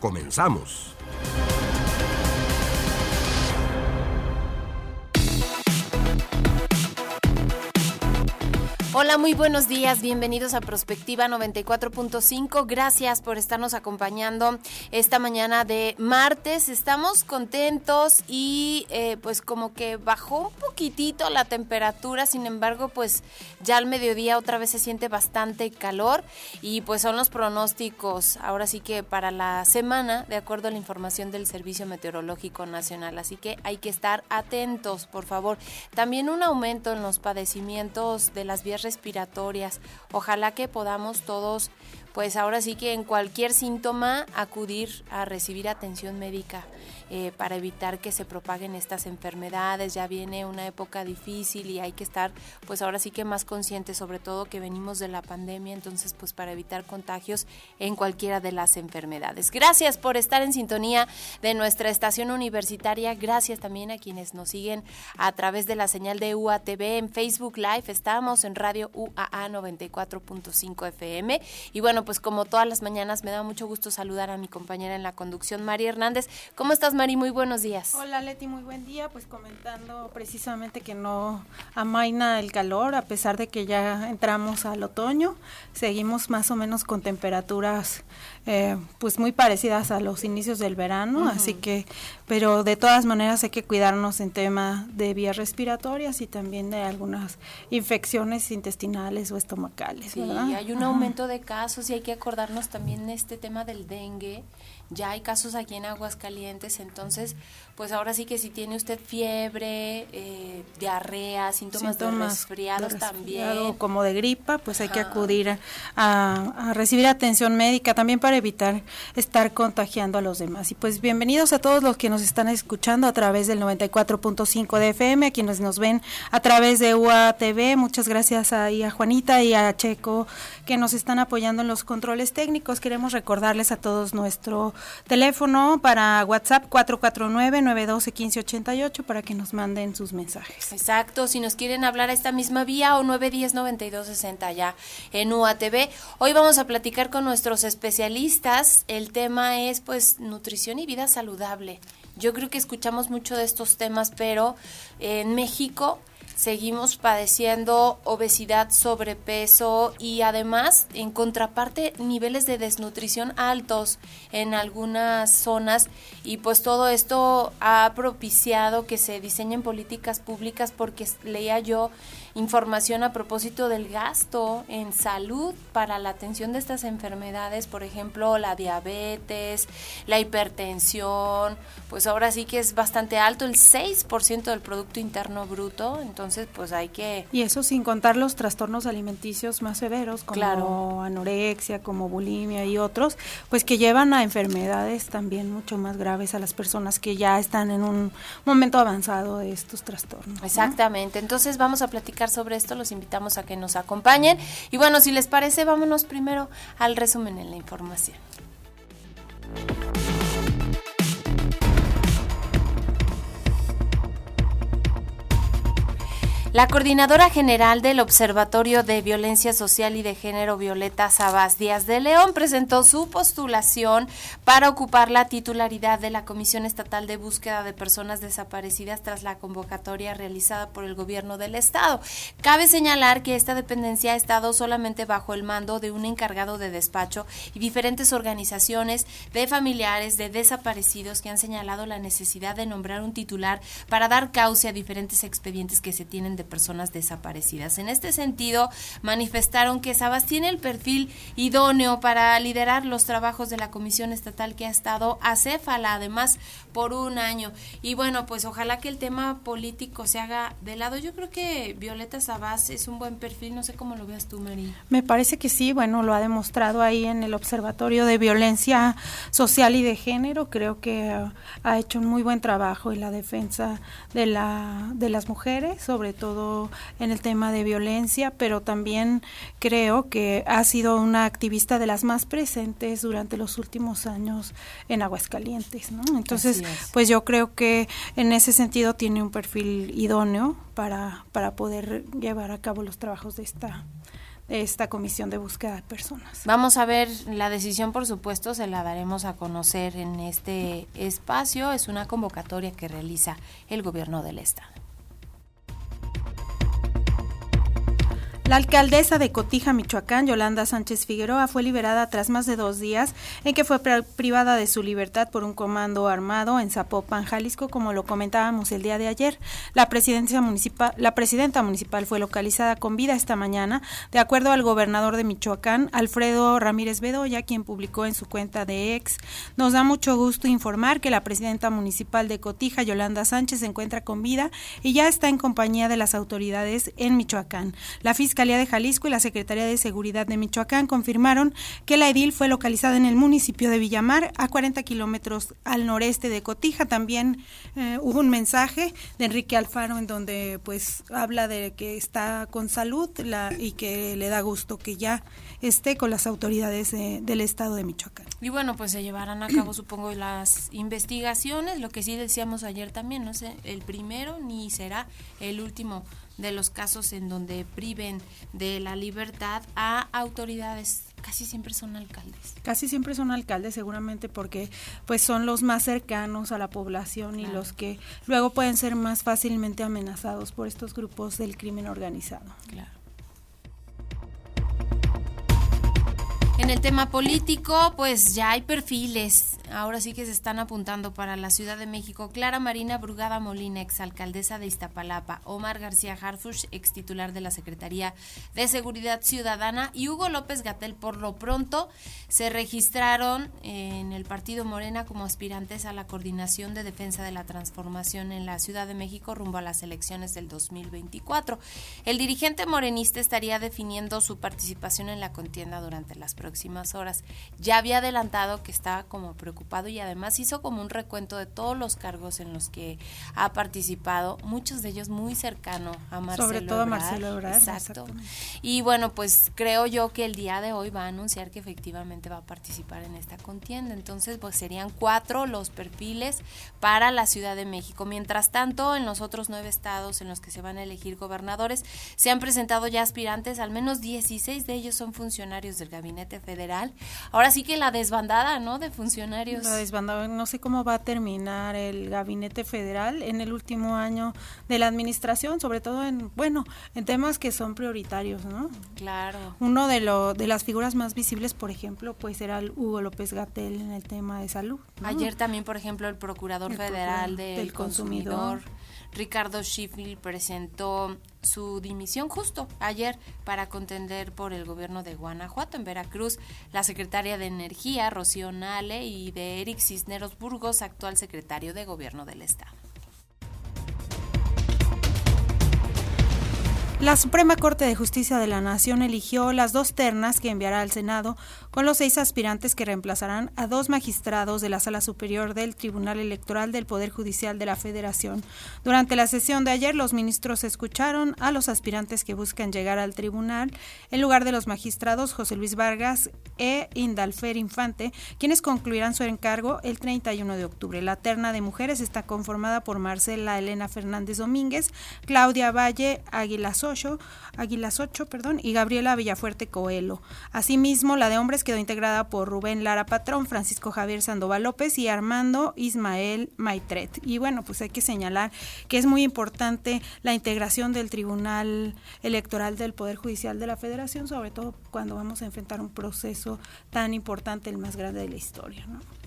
Comenzamos. Hola, muy buenos días, bienvenidos a Prospectiva 94.5. Gracias por estarnos acompañando esta mañana de martes. Estamos contentos y eh, pues como que bajó un poquitito la temperatura, sin embargo pues ya al mediodía otra vez se siente bastante calor y pues son los pronósticos ahora sí que para la semana de acuerdo a la información del Servicio Meteorológico Nacional. Así que hay que estar atentos, por favor. También un aumento en los padecimientos de las vías respiratorias. Ojalá que podamos todos, pues ahora sí que en cualquier síntoma acudir a recibir atención médica. Eh, para evitar que se propaguen estas enfermedades. Ya viene una época difícil y hay que estar pues ahora sí que más conscientes, sobre todo que venimos de la pandemia, entonces pues para evitar contagios en cualquiera de las enfermedades. Gracias por estar en sintonía de nuestra estación universitaria. Gracias también a quienes nos siguen a través de la señal de UATV en Facebook Live. Estamos en Radio UAA 94.5 FM. Y bueno, pues como todas las mañanas me da mucho gusto saludar a mi compañera en la conducción, María Hernández. ¿Cómo estás, Mari, muy buenos días. Hola Leti, muy buen día. Pues comentando precisamente que no amaina el calor, a pesar de que ya entramos al otoño, seguimos más o menos con temperaturas eh, pues muy parecidas a los inicios del verano, así que, pero de todas maneras hay que cuidarnos en tema de vías respiratorias y también de algunas infecciones intestinales o estomacales. Sí, hay un aumento de casos y hay que acordarnos también de este tema del dengue ya hay casos aquí en Aguascalientes, entonces, pues ahora sí que si tiene usted fiebre, eh, diarrea, síntomas, de resfriados también. Como de gripa, pues hay que acudir a, recibir atención médica también para evitar estar contagiando a los demás. Y pues bienvenidos a todos los que nos están escuchando a través del 94.5 de FM, a quienes nos ven a través de UATV. Muchas gracias a, a Juanita y a Checo que nos están apoyando en los controles técnicos. Queremos recordarles a todos nuestro Teléfono para WhatsApp 449-912-1588 para que nos manden sus mensajes. Exacto, si nos quieren hablar a esta misma vía o 910-9260 ya en UATV. Hoy vamos a platicar con nuestros especialistas. El tema es pues nutrición y vida saludable. Yo creo que escuchamos mucho de estos temas, pero en México seguimos padeciendo obesidad, sobrepeso y además en contraparte niveles de desnutrición altos en algunas zonas. Y pues todo esto ha propiciado que se diseñen políticas públicas porque leía yo información a propósito del gasto en salud para la atención de estas enfermedades, por ejemplo, la diabetes, la hipertensión, pues ahora sí que es bastante alto, el 6% del Producto Interno Bruto, entonces pues hay que... Y eso sin contar los trastornos alimenticios más severos, como anorexia, como bulimia y otros, pues que llevan a enfermedades también mucho más graves a las personas que ya están en un momento avanzado de estos trastornos. Exactamente, entonces vamos a platicar sobre esto, los invitamos a que nos acompañen. Y bueno, si les parece, vámonos primero al resumen en la información. La coordinadora general del Observatorio de Violencia Social y de Género, Violeta Sabas Díaz de León, presentó su postulación para ocupar la titularidad de la Comisión Estatal de Búsqueda de Personas Desaparecidas tras la convocatoria realizada por el Gobierno del Estado. Cabe señalar que esta dependencia ha estado solamente bajo el mando de un encargado de despacho y diferentes organizaciones de familiares de desaparecidos que han señalado la necesidad de nombrar un titular para dar cauce a diferentes expedientes que se tienen de personas desaparecidas. En este sentido, manifestaron que Sabas tiene el perfil idóneo para liderar los trabajos de la Comisión Estatal que ha estado acéfala, además, por un año. Y bueno, pues ojalá que el tema político se haga de lado. Yo creo que Violeta Sabas es un buen perfil, no sé cómo lo veas tú, María. Me parece que sí, bueno, lo ha demostrado ahí en el Observatorio de Violencia Social y de Género. Creo que ha hecho un muy buen trabajo en la defensa de, la, de las mujeres, sobre todo en el tema de violencia, pero también creo que ha sido una activista de las más presentes durante los últimos años en Aguascalientes, ¿no? Entonces, pues yo creo que en ese sentido tiene un perfil idóneo para, para poder llevar a cabo los trabajos de esta esta comisión de búsqueda de personas. Vamos a ver la decisión, por supuesto, se la daremos a conocer en este espacio. Es una convocatoria que realiza el gobierno del estado. La alcaldesa de Cotija, Michoacán, Yolanda Sánchez Figueroa, fue liberada tras más de dos días en que fue privada de su libertad por un comando armado en Zapopan, Jalisco, como lo comentábamos el día de ayer. La, presidencia municipal, la presidenta municipal fue localizada con vida esta mañana, de acuerdo al gobernador de Michoacán, Alfredo Ramírez Bedoya, quien publicó en su cuenta de ex. Nos da mucho gusto informar que la presidenta municipal de Cotija, Yolanda Sánchez, se encuentra con vida y ya está en compañía de las autoridades en Michoacán. La fiscal Fiscalía de Jalisco y la Secretaría de Seguridad de Michoacán confirmaron que la edil fue localizada en el municipio de Villamar, a 40 kilómetros al noreste de Cotija. También eh, hubo un mensaje de Enrique Alfaro en donde pues habla de que está con salud y que le da gusto que ya esté con las autoridades del estado de Michoacán. Y bueno, pues se llevarán a cabo, supongo, las investigaciones, lo que sí decíamos ayer también, no sé, el primero ni será el último de los casos en donde priven de la libertad a autoridades casi siempre son alcaldes. Casi siempre son alcaldes, seguramente porque pues son los más cercanos a la población y los que luego pueden ser más fácilmente amenazados por estos grupos del crimen organizado. Claro. En el tema político, pues ya hay perfiles. Ahora sí que se están apuntando para la Ciudad de México. Clara Marina Brugada Molina, exalcaldesa de Iztapalapa. Omar García Harfush, ex titular de la Secretaría de Seguridad Ciudadana. Y Hugo López Gatel, por lo pronto, se registraron en el Partido Morena como aspirantes a la coordinación de defensa de la transformación en la Ciudad de México rumbo a las elecciones del 2024. El dirigente morenista estaría definiendo su participación en la contienda durante las próximas horas. Ya había adelantado que estaba como preocupado y además hizo como un recuento de todos los cargos en los que ha participado, muchos de ellos muy cercano a Marcelo Sobre todo a Marcelo Ebrard. Exacto. Y bueno, pues creo yo que el día de hoy va a anunciar que efectivamente va a participar en esta contienda. Entonces, pues serían cuatro los perfiles para la Ciudad de México. Mientras tanto, en los otros nueve estados en los que se van a elegir gobernadores, se han presentado ya aspirantes, al menos 16 de ellos son funcionarios del gabinete federal. Ahora sí que la desbandada, ¿no? De funcionarios. No sé cómo va a terminar el gabinete federal en el último año de la administración, sobre todo en, bueno, en temas que son prioritarios, ¿no? Claro. Uno de, lo, de las figuras más visibles, por ejemplo, pues era el Hugo López Gatel en el tema de salud. Ayer también, por ejemplo, el Procurador Federal del, consumidor Ricardo Schiffel presentó su dimisión justo ayer para contender por el gobierno de Guanajuato. En Veracruz, la secretaria de Energía, Rocío Nale, y de Eric Cisneros Burgos, actual secretario de Gobierno del Estado. La Suprema Corte de Justicia de la Nación eligió las dos ternas que enviará al Senado con los seis aspirantes que reemplazarán a dos magistrados de la Sala Superior del Tribunal Electoral del Poder Judicial de la Federación. Durante la sesión de ayer, los ministros escucharon a los aspirantes que buscan llegar al tribunal en lugar de los magistrados José Luis Vargas e Indalfer Infante, quienes concluirán su encargo el 31 de octubre. La terna de mujeres está conformada por Marcela Elena Fernández Domínguez, Claudia Valle Águila Águilas 8, perdón, y Gabriela Villafuerte Coelho. Asimismo, la de hombres quedó integrada por Rubén Lara Patrón, Francisco Javier Sandoval López y Armando Ismael Maitret. Y bueno, pues hay que señalar que es muy importante la integración del Tribunal Electoral del Poder Judicial de la Federación, sobre todo cuando vamos a enfrentar un proceso tan importante, el más grande de la historia. ¿no?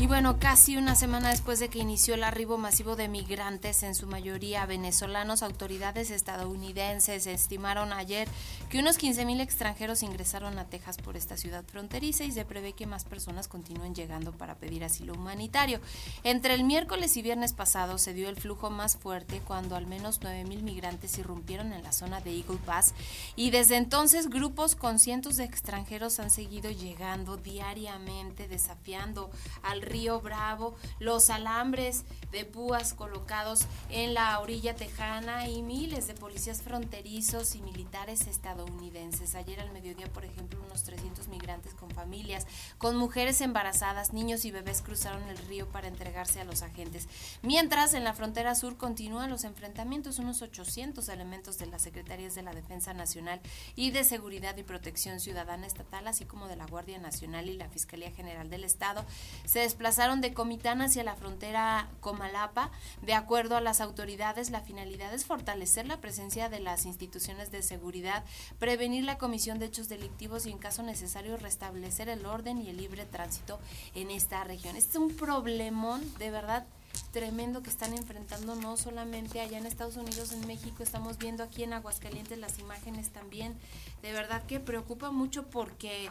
Y bueno, casi una semana después de que inició el arribo masivo de migrantes, en su mayoría venezolanos, autoridades estadounidenses estimaron ayer que unos 15.000 extranjeros ingresaron a Texas por esta ciudad fronteriza y se prevé que más personas continúen llegando para pedir asilo humanitario. Entre el miércoles y viernes pasado se dio el flujo más fuerte cuando al menos 9.000 migrantes irrumpieron en la zona de Eagle Pass y desde entonces grupos con cientos de extranjeros han seguido llegando diariamente desafiando al río Bravo, los alambres de púas colocados en la orilla tejana y miles de policías fronterizos y militares estadounidenses. Ayer al mediodía, por ejemplo, unos 300 migrantes con familias, con mujeres embarazadas, niños y bebés cruzaron el río para entregarse a los agentes. Mientras en la frontera sur continúan los enfrentamientos, unos 800 elementos de las Secretarías de la Defensa Nacional y de Seguridad y Protección Ciudadana Estatal, así como de la Guardia Nacional y la Fiscalía General del Estado, se de Comitán hacia la frontera Comalapa. De acuerdo a las autoridades, la finalidad es fortalecer la presencia de las instituciones de seguridad, prevenir la comisión de hechos delictivos y en caso necesario restablecer el orden y el libre tránsito en esta región. Este es un problemón de verdad tremendo que están enfrentando no solamente allá en Estados Unidos, en México, estamos viendo aquí en Aguascalientes las imágenes también. De verdad que preocupa mucho porque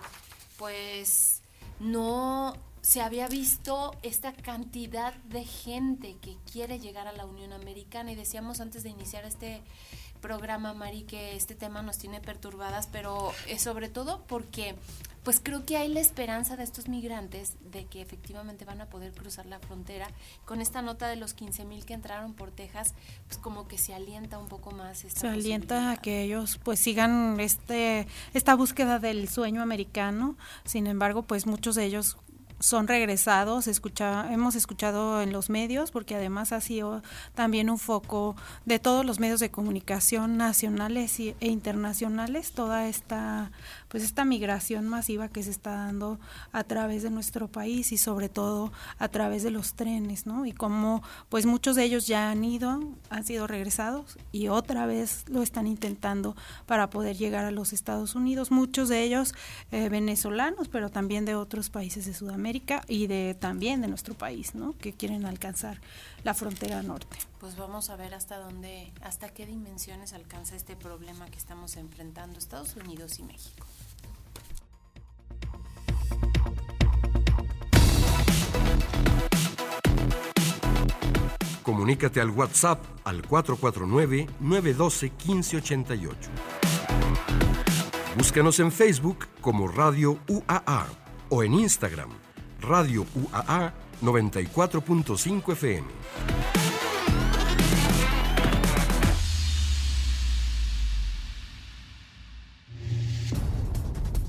pues no se había visto esta cantidad de gente que quiere llegar a la Unión Americana y decíamos antes de iniciar este programa, Mari, que este tema nos tiene perturbadas, pero es sobre todo porque pues creo que hay la esperanza de estos migrantes de que efectivamente van a poder cruzar la frontera. Con esta nota de los 15 mil que entraron por Texas, pues como que se alienta un poco más. Esta se alienta a que ellos pues sigan este esta búsqueda del sueño americano. Sin embargo, pues muchos de ellos son regresados, escucha, hemos escuchado en los medios, porque además ha sido también un foco de todos los medios de comunicación nacionales e internacionales, toda esta pues esta migración masiva que se está dando a través de nuestro país y sobre todo a través de los trenes, ¿no? Y como pues muchos de ellos ya han ido, han sido regresados y otra vez lo están intentando para poder llegar a los Estados Unidos, muchos de ellos eh, venezolanos, pero también de otros países de Sudamérica y de también de nuestro país, ¿no? Que quieren alcanzar la frontera norte. Pues vamos a ver hasta dónde, hasta qué dimensiones alcanza este problema que estamos enfrentando Estados Unidos y México. Comunícate al WhatsApp al 449-912-1588. Búscanos en Facebook como Radio UAA o en Instagram, Radio UAA 94.5 FM.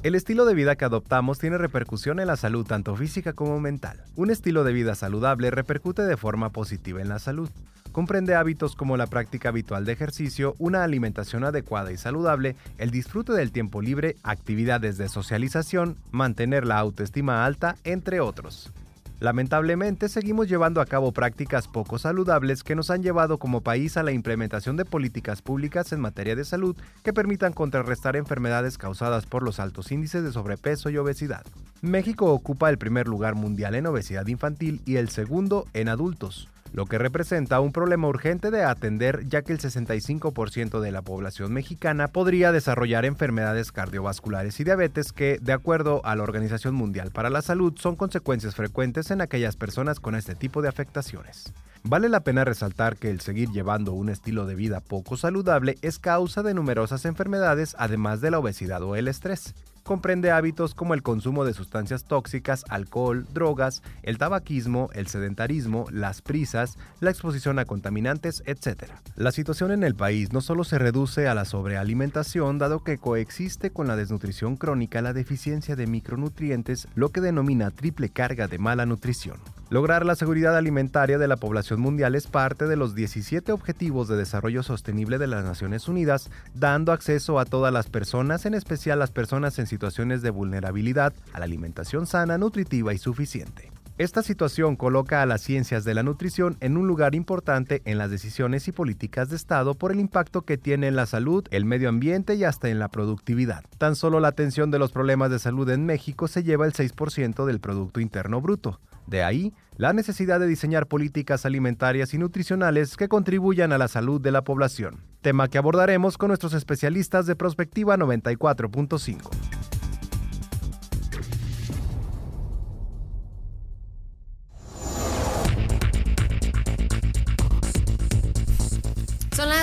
El estilo de vida que adoptamos tiene repercusión en la salud tanto física como mental. Un estilo de vida saludable repercute de forma positiva en la salud. Comprende hábitos como la práctica habitual de ejercicio, una alimentación adecuada y saludable, el disfrute del tiempo libre, actividades de socialización, mantener la autoestima alta, entre otros. Lamentablemente, seguimos llevando a cabo prácticas poco saludables que nos han llevado como país a la implementación de políticas públicas en materia de salud que permitan contrarrestar enfermedades causadas por los altos índices de sobrepeso y obesidad. México ocupa el primer lugar mundial en obesidad infantil y el segundo en adultos lo que representa un problema urgente de atender ya que el 65% de la población mexicana podría desarrollar enfermedades cardiovasculares y diabetes que, de acuerdo a la Organización Mundial para la Salud, son consecuencias frecuentes en aquellas personas con este tipo de afectaciones. Vale la pena resaltar que el seguir llevando un estilo de vida poco saludable es causa de numerosas enfermedades además de la obesidad o el estrés comprende hábitos como el consumo de sustancias tóxicas, alcohol, drogas, el tabaquismo, el sedentarismo, las prisas, la exposición a contaminantes, etc. La situación en el país no solo se reduce a la sobrealimentación, dado que coexiste con la desnutrición crónica la deficiencia de micronutrientes, lo que denomina triple carga de mala nutrición. Lograr la seguridad alimentaria de la población mundial es parte de los 17 Objetivos de Desarrollo Sostenible de las Naciones Unidas, dando acceso a todas las personas, en especial las personas en situaciones de vulnerabilidad, a la alimentación sana, nutritiva y suficiente. Esta situación coloca a las ciencias de la nutrición en un lugar importante en las decisiones y políticas de Estado por el impacto que tiene en la salud, el medio ambiente y hasta en la productividad. Tan solo la atención de los problemas de salud en México se lleva el 6% del Producto Interno Bruto. De ahí la necesidad de diseñar políticas alimentarias y nutricionales que contribuyan a la salud de la población, tema que abordaremos con nuestros especialistas de Prospectiva 94.5.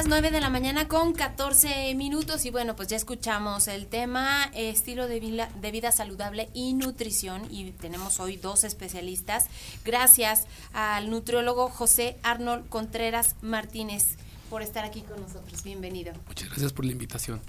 las 9 de la mañana con 14 minutos y bueno, pues ya escuchamos el tema estilo de vida, de vida saludable y nutrición y tenemos hoy dos especialistas. Gracias al nutriólogo José Arnold Contreras Martínez por estar aquí con nosotros. Bienvenido. Muchas gracias por la invitación.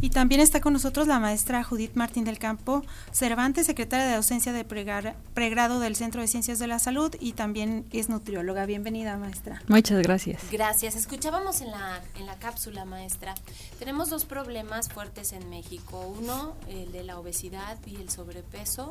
Y también está con nosotros la maestra Judith Martín del Campo Cervantes, secretaria de docencia de pregrado del Centro de Ciencias de la Salud y también es nutrióloga. Bienvenida, maestra. Muchas gracias. Gracias. Escuchábamos en la, en la cápsula, maestra. Tenemos dos problemas fuertes en México. Uno, el de la obesidad y el sobrepeso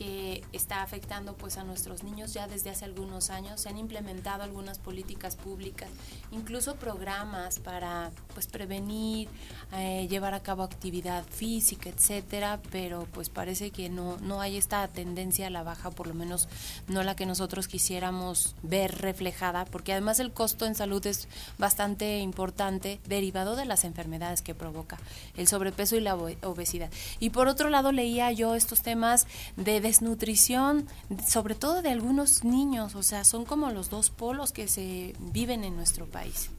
que está afectando pues a nuestros niños ya desde hace algunos años. Se han implementado algunas políticas públicas, incluso programas para pues prevenir, eh, llevar a cabo actividad física, etcétera, pero pues parece que no, no hay esta tendencia a la baja, por lo menos no la que nosotros quisiéramos ver reflejada, porque además el costo en salud es bastante importante, derivado de las enfermedades que provoca el sobrepeso y la obesidad. Y por otro lado leía yo estos temas de desnutrición, sobre todo de algunos niños, o sea, son como los dos polos que se viven en nuestro país.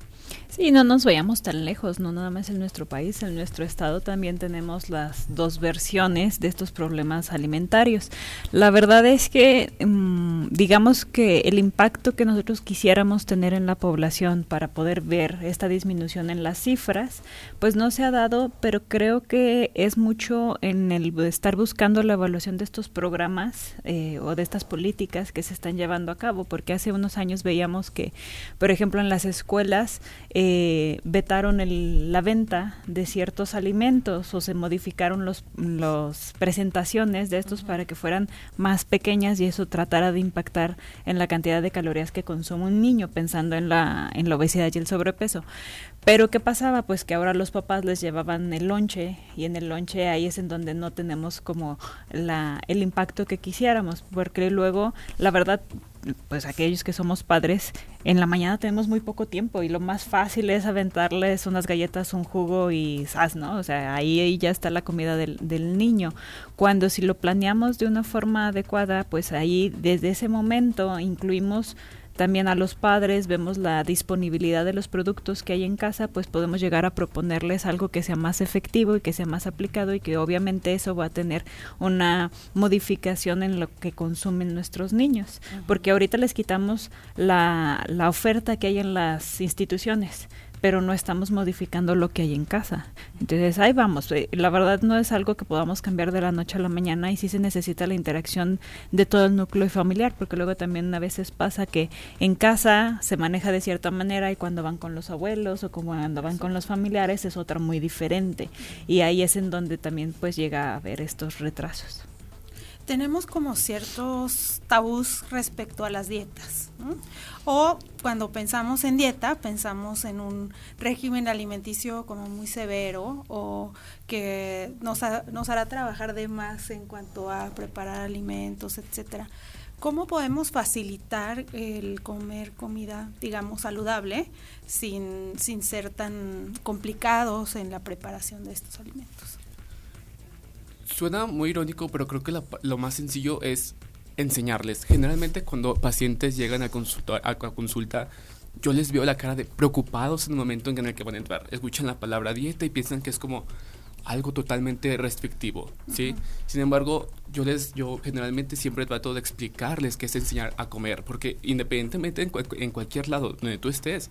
Sí, no nos vayamos tan lejos, no nada más en nuestro país, en nuestro estado también tenemos las dos versiones de estos problemas alimentarios. La verdad es que, mm, digamos que el impacto que nosotros quisiéramos tener en la población para poder ver esta disminución en las cifras, pues no se ha dado, pero creo que es mucho en el estar buscando la evaluación de estos programas eh, o de estas políticas que se están llevando a cabo, porque hace unos años veíamos que, por ejemplo, en las escuelas, vetaron la venta de ciertos alimentos o se modificaron los, los presentaciones de estos para que fueran más pequeñas y eso tratara de impactar en la cantidad de calorías que consume un niño pensando en la, en la obesidad y el sobrepeso. Pero ¿qué pasaba? Pues que ahora los papás les llevaban el lonche y en el lonche ahí es en donde no tenemos como la, el impacto que quisiéramos, porque luego, la verdad, pues aquellos que somos padres, en la mañana tenemos muy poco tiempo y lo más fácil es aventarles unas galletas, un jugo y sas, ¿no? O sea, ahí, ahí ya está la comida del, del niño. Cuando si lo planeamos de una forma adecuada, pues ahí desde ese momento incluimos también a los padres, vemos la disponibilidad de los productos que hay en casa, pues podemos llegar a proponerles algo que sea más efectivo y que sea más aplicado y que obviamente eso va a tener una modificación en lo que consumen nuestros niños, porque ahorita les quitamos la, la oferta que hay en las instituciones pero no estamos modificando lo que hay en casa. Entonces ahí vamos. Eh, la verdad no es algo que podamos cambiar de la noche a la mañana y sí se necesita la interacción de todo el núcleo familiar, porque luego también a veces pasa que en casa se maneja de cierta manera y cuando van con los abuelos o cuando van con los familiares es otra muy diferente. Y ahí es en donde también pues llega a haber estos retrasos tenemos como ciertos tabús respecto a las dietas. O cuando pensamos en dieta, pensamos en un régimen alimenticio como muy severo o que nos, nos hará trabajar de más en cuanto a preparar alimentos, etcétera. ¿Cómo podemos facilitar el comer comida, digamos, saludable sin, sin ser tan complicados en la preparación de estos alimentos? Suena muy irónico, pero creo que lo más sencillo es enseñarles. Generalmente cuando pacientes llegan a consulta, a, consulta, yo les veo la cara de preocupados en el momento en el que van a entrar. Escuchan la palabra dieta y piensan que es como algo totalmente restrictivo, ¿sí? Sin embargo, yo les yo generalmente siempre trato de explicarles qué es enseñar a comer, porque independientemente en, en cualquier lado donde tú estés,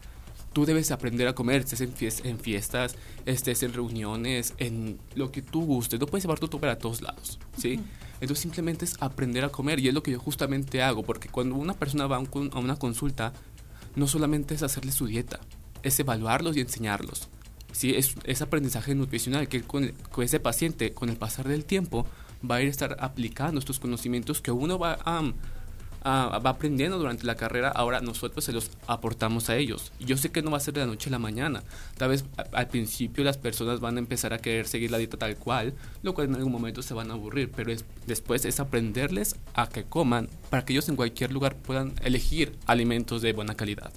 tú debes aprender a comer, estés en, en fiestas, estés en reuniones, en lo que tú gustes, no puedes llevar tu para todos lados, ¿sí? Entonces simplemente es aprender a comer y es lo que yo justamente hago, porque cuando una persona va a una consulta, no solamente es hacerle su dieta, es evaluarlos y enseñarlos. ¿sí? Es, es aprendizaje nutricional que con, con, ese paciente, con el pasar del tiempo, va a ir a estar aplicando estos conocimientos que uno va a va aprendiendo durante la carrera, ahora nosotros se los aportamos a ellos. Yo sé que no va a ser de la noche a la mañana. Tal vez al principio las personas van a empezar a querer seguir la dieta tal cual, lo cual en algún momento se van a aburrir, pero es, después es aprenderles a que coman para que ellos en cualquier lugar puedan elegir alimentos de buena calidad.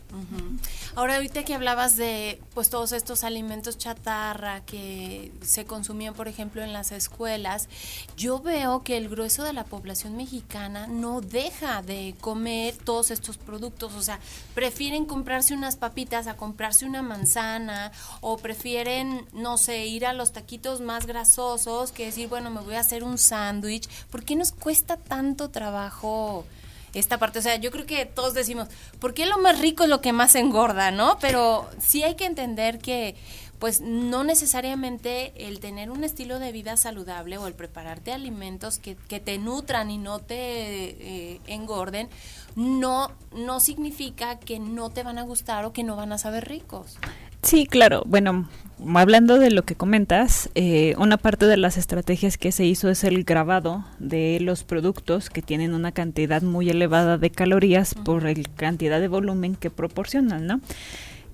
Ahora, ahorita que hablabas de pues todos estos alimentos chatarra que se consumían, por ejemplo, en las escuelas, yo veo que el grueso de la población mexicana no deja de comer todos estos productos, o sea, prefieren comprarse unas papitas a comprarse una manzana o prefieren, no sé, ir a los taquitos más grasosos que decir, bueno, me voy a hacer un sándwich. ¿Por qué nos cuesta tanto trabajo? esta parte. O sea, yo creo que todos decimos, ¿por qué lo más rico es lo que más engorda, no? Pero sí hay que entender que pues no necesariamente el tener un estilo de vida saludable o el prepararte alimentos que, que te nutran y no te eh, engorden, no, no significa que no te van a gustar o que no van a saber ricos. Sí, claro. Bueno, hablando de lo que comentas, eh, una parte de las estrategias que se hizo es el grabado de los productos que tienen una cantidad muy elevada de calorías por la cantidad de volumen que proporcionan, ¿no?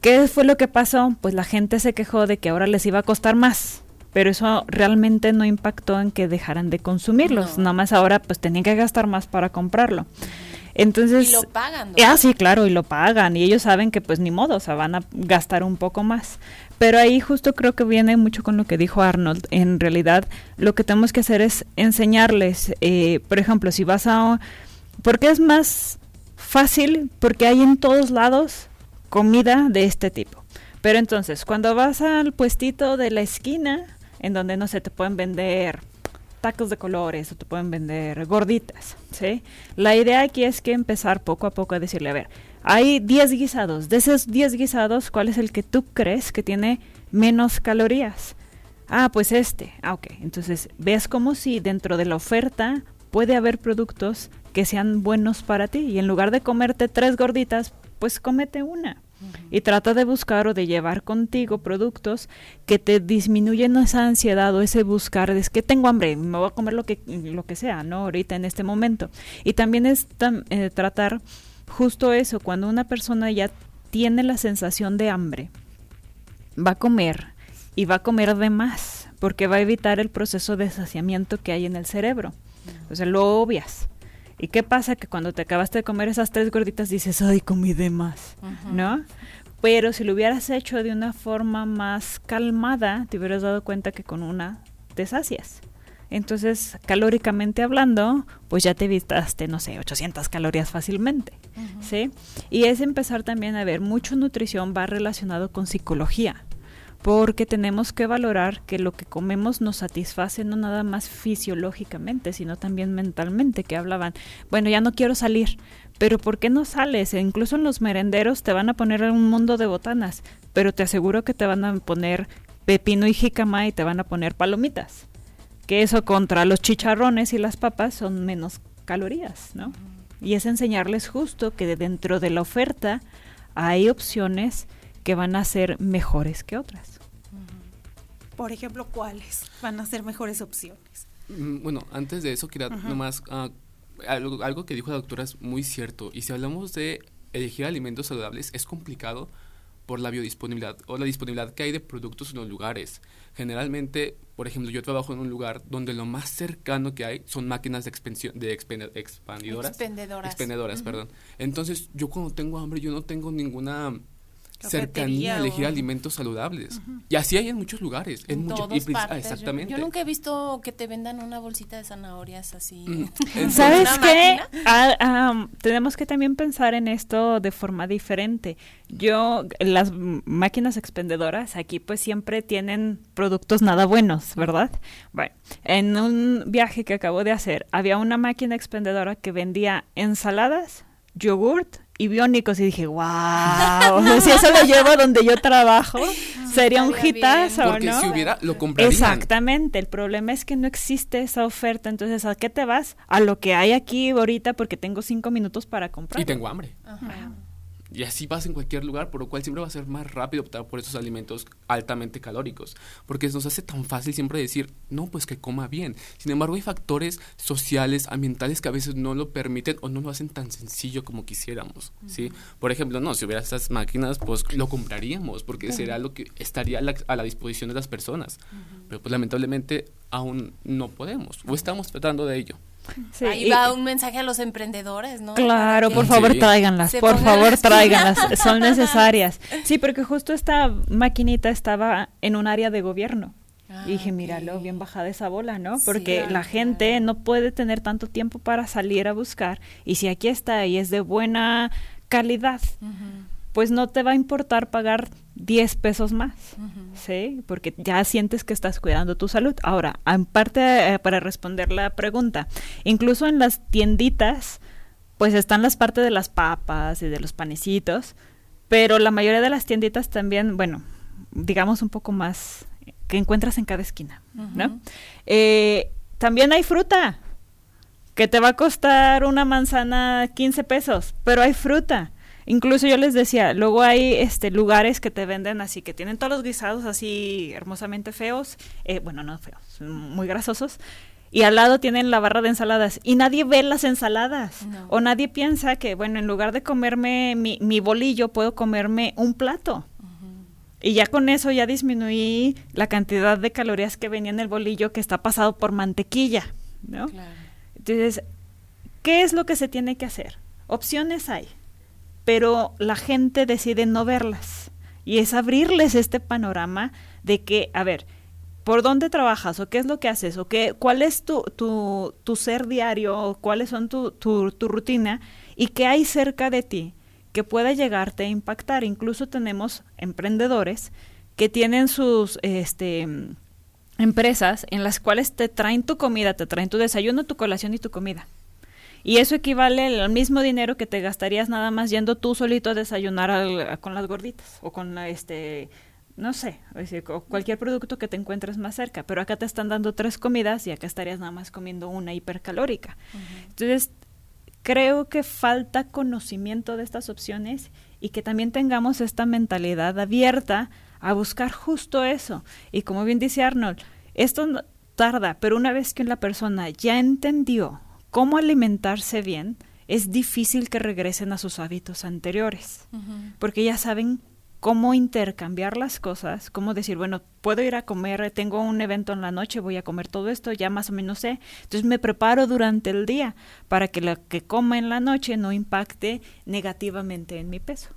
¿Qué fue lo que pasó? Pues la gente se quejó de que ahora les iba a costar más, pero eso realmente no impactó en que dejaran de consumirlos, nada más ahora pues tenían que gastar más para comprarlo. Entonces, y lo pagan. Ah, sí, claro, y lo pagan. Y ellos saben que pues ni modo, o sea, van a gastar un poco más. Pero ahí justo creo que viene mucho con lo que dijo Arnold. En realidad, lo que tenemos que hacer es enseñarles, eh, por ejemplo, si vas a... Porque es más fácil, porque hay en todos lados comida de este tipo. Pero entonces, cuando vas al puestito de la esquina, en donde no se te pueden vender tacos de colores o te pueden vender gorditas, ¿sí? La idea aquí es que empezar poco a poco a decirle, a ver, hay 10 guisados, de esos 10 guisados, ¿cuál es el que tú crees que tiene menos calorías? Ah, pues este. Ah, ok. Entonces, ves como si dentro de la oferta puede haber productos que sean buenos para ti y en lugar de comerte tres gorditas, pues cómete una. Y trata de buscar o de llevar contigo productos que te disminuyen esa ansiedad o ese buscar, es que tengo hambre, me voy a comer lo que, lo que sea, ¿no? Ahorita en este momento. Y también es eh, tratar justo eso, cuando una persona ya tiene la sensación de hambre, va a comer y va a comer de más, porque va a evitar el proceso de saciamiento que hay en el cerebro. O sea, lo obvias. ¿Y qué pasa? Que cuando te acabaste de comer esas tres gorditas dices, ay, comí de más, ¿no? Pero si lo hubieras hecho de una forma más calmada, te hubieras dado cuenta que con una te sacias. Entonces, calóricamente hablando, pues ya te vistaste, no sé, 800 calorías fácilmente, ¿sí? Y es empezar también a ver, mucho nutrición va relacionado con psicología porque tenemos que valorar que lo que comemos nos satisface no nada más fisiológicamente, sino también mentalmente, que hablaban, bueno, ya no quiero salir, pero ¿por qué no sales? E incluso en los merenderos te van a poner un mundo de botanas, pero te aseguro que te van a poner pepino y jícama y te van a poner palomitas, que eso contra los chicharrones y las papas son menos calorías, ¿no? Y es enseñarles justo que dentro de la oferta hay opciones que van a ser mejores que otras. Por ejemplo, ¿cuáles van a ser mejores opciones? Mm, bueno, antes de eso, quería nomás uh, algo, algo, que dijo la doctora es muy cierto. Y si hablamos de elegir alimentos saludables, es complicado por la biodisponibilidad o la disponibilidad que hay de productos en los lugares. Generalmente, por ejemplo, yo trabajo en un lugar donde lo más cercano que hay son máquinas de, expansión, de expandidoras. Expendedoras. Expendedoras, perdón. Entonces, yo cuando tengo hambre, yo no tengo ninguna cercanía a elegir alimentos saludables. Y así hay en muchos lugares. En, partes. exactamente. Yo, nunca he visto que te vendan una bolsita de zanahorias así. Mm. ¿Sabes qué? Ah, tenemos que también pensar en esto de forma diferente. Yo, las máquinas expendedoras aquí pues siempre tienen productos nada buenos, ¿verdad? Bueno, en un viaje que acabo de hacer, había una máquina expendedora que vendía ensaladas, yogurt y biónicos y dije, wow, si eso lo llevo donde yo trabajo, sería un hitazo, Porque si hubiera, lo comprarían. Exactamente, el problema es que no existe esa oferta, entonces, ¿a qué te vas? A lo que hay aquí ahorita porque tengo cinco minutos para comprar. Y tengo hambre. Y así pasa en cualquier lugar, por lo cual siempre va a ser más rápido optar por esos alimentos altamente calóricos, porque nos hace tan fácil siempre decir, no, pues que coma bien. Sin embargo, hay factores sociales, ambientales que a veces no lo permiten o no lo hacen tan sencillo como quisiéramos, ¿sí? Por ejemplo, no, si hubiera estas máquinas, pues lo compraríamos, porque será lo que estaría a la, disposición de las personas. Pero pues lamentablemente aún no podemos, o estamos tratando de ello. Ahí va un mensaje a los emprendedores, ¿no? Claro, por favor tráiganlas, por favor tráiganlas, son necesarias. Sí, porque justo esta maquinita estaba en un área de gobierno. Ah, y dije, míralo, bien bajada esa bola, ¿no? Porque la gente no puede tener tanto tiempo para salir a buscar. Y si aquí está y es de buena calidad, pues no te va a importar pagar 10 pesos más, ¿sí? Porque ya sientes que estás cuidando tu salud. Ahora, en parte eh, para responder la pregunta, incluso en las tienditas, pues están las partes de las papas y de los panecitos, pero la mayoría de las tienditas también, bueno, digamos un poco más que encuentras en cada esquina, ¿no? Eh, también hay fruta, que te va a costar una manzana 15 pesos, pero hay fruta. Incluso yo les decía, luego hay este lugares que te venden así, que tienen todos los guisados así hermosamente feos, eh, bueno, no feos, muy grasosos, y al lado tienen la barra de ensaladas y nadie ve las ensaladas o nadie piensa que, bueno, en lugar de comerme mi, mi bolillo, puedo comerme un plato. Y ya con eso ya disminuí la cantidad de calorías que venía en el bolillo que está pasado por mantequilla, ¿no? Entonces, ¿qué es lo que se tiene que hacer? Opciones hay pero la gente decide no verlas. Y es abrirles este panorama de que, a ver, ¿por dónde trabajas? ¿O qué es lo que haces? ¿O qué, cuál es tu, tu, tu ser diario? ¿O cuáles son tu, tu, tu rutina? ¿Y qué hay cerca de ti que pueda llegarte a impactar? Incluso tenemos emprendedores que tienen sus este, empresas en las cuales te traen tu comida, te traen tu desayuno, tu colación y tu comida. Y eso equivale al mismo dinero que te gastarías nada más yendo tú solito a desayunar con las gorditas o con este no sé, o cualquier producto que te encuentres más cerca, pero acá te están dando tres comidas y acá estarías nada más comiendo una hipercalórica. Entonces, creo que falta conocimiento de estas opciones y que también tengamos esta mentalidad abierta a buscar justo eso. Y como bien dice Arnold, esto tarda, pero una vez que la persona ya entendió cómo alimentarse bien, es difícil que regresen a sus hábitos anteriores, porque ya saben cómo intercambiar las cosas, cómo decir, bueno, puedo ir a comer, tengo un evento en la noche, voy a comer todo esto, ya más o menos sé. Entonces me preparo durante el día para que lo que coma en la noche no impacte negativamente en mi peso.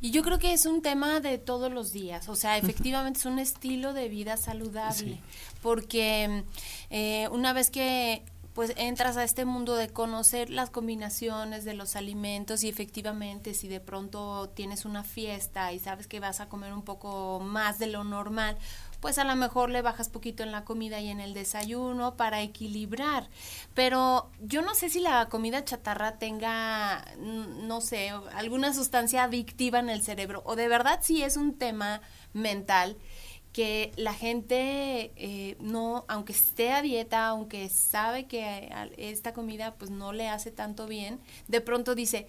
Y yo creo que es un tema de todos los días, o sea, efectivamente es un estilo de vida saludable, porque eh, una vez que pues entras a este mundo de conocer las combinaciones de los alimentos y efectivamente si de pronto tienes una fiesta y sabes que vas a comer un poco más de lo normal, pues a lo mejor le bajas poquito en la comida y en el desayuno para equilibrar. Pero yo no sé si la comida chatarra tenga, no sé, alguna sustancia adictiva en el cerebro o de verdad si es un tema mental que la gente eh, no, aunque esté a dieta, aunque sabe que esta comida pues no le hace tanto bien, de pronto dice,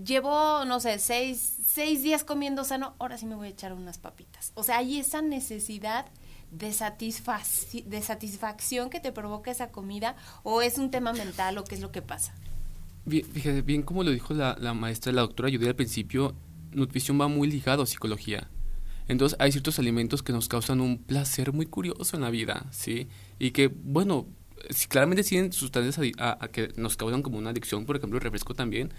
llevo, no sé, seis, seis días comiendo sano, ahora sí me voy a echar unas papitas. O sea, hay esa necesidad de, de satisfacción que te provoca esa comida o es un tema mental o qué es lo que pasa. Bien, bien como lo dijo la, la maestra, la doctora Judy al principio, nutrición va muy ligado a psicología. Entonces hay ciertos alimentos que nos causan un placer muy curioso en la vida, ¿sí? Y que, bueno, si claramente tienen sustancias a, que nos causan como una adicción, por ejemplo el refresco también,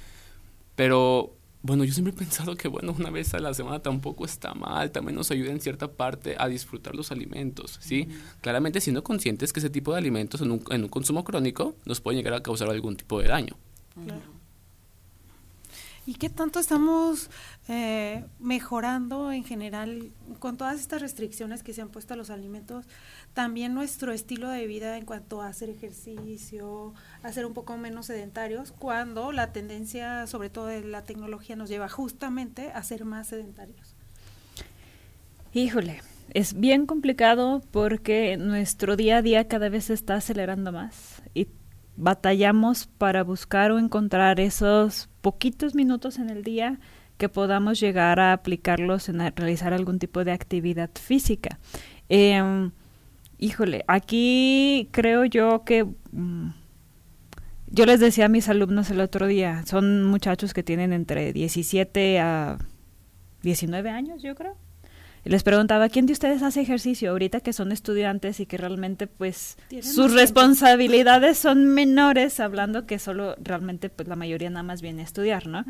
pero bueno, yo siempre he pensado que, bueno, una vez a la semana tampoco está mal, también nos ayuda en cierta parte a disfrutar los alimentos, ¿sí? Claramente siendo conscientes que ese tipo de alimentos en un, en un, consumo crónico nos pueden llegar a causar algún tipo de daño. Claro. ¿Y qué tanto estamos eh, mejorando en general con todas estas restricciones que se han puesto a los alimentos? También nuestro estilo de vida en cuanto a hacer ejercicio, a ser un poco menos sedentarios, cuando la tendencia, sobre todo de la tecnología, nos lleva justamente a ser más sedentarios. Híjole, es bien complicado porque nuestro día a día cada vez se está acelerando más y batallamos para buscar o encontrar esos poquitos minutos en el día que podamos llegar a aplicarlos en realizar algún tipo de actividad física. Em, híjole, aquí creo yo que... Mm, yo les decía a mis alumnos el otro día, son muchachos que tienen entre 17 a 19 años, yo creo. Les preguntaba, ¿quién de ustedes hace ejercicio ahorita que son estudiantes y que realmente pues sus responsabilidades son menores, hablando que solo realmente pues la mayoría nada más viene a estudiar, ¿no?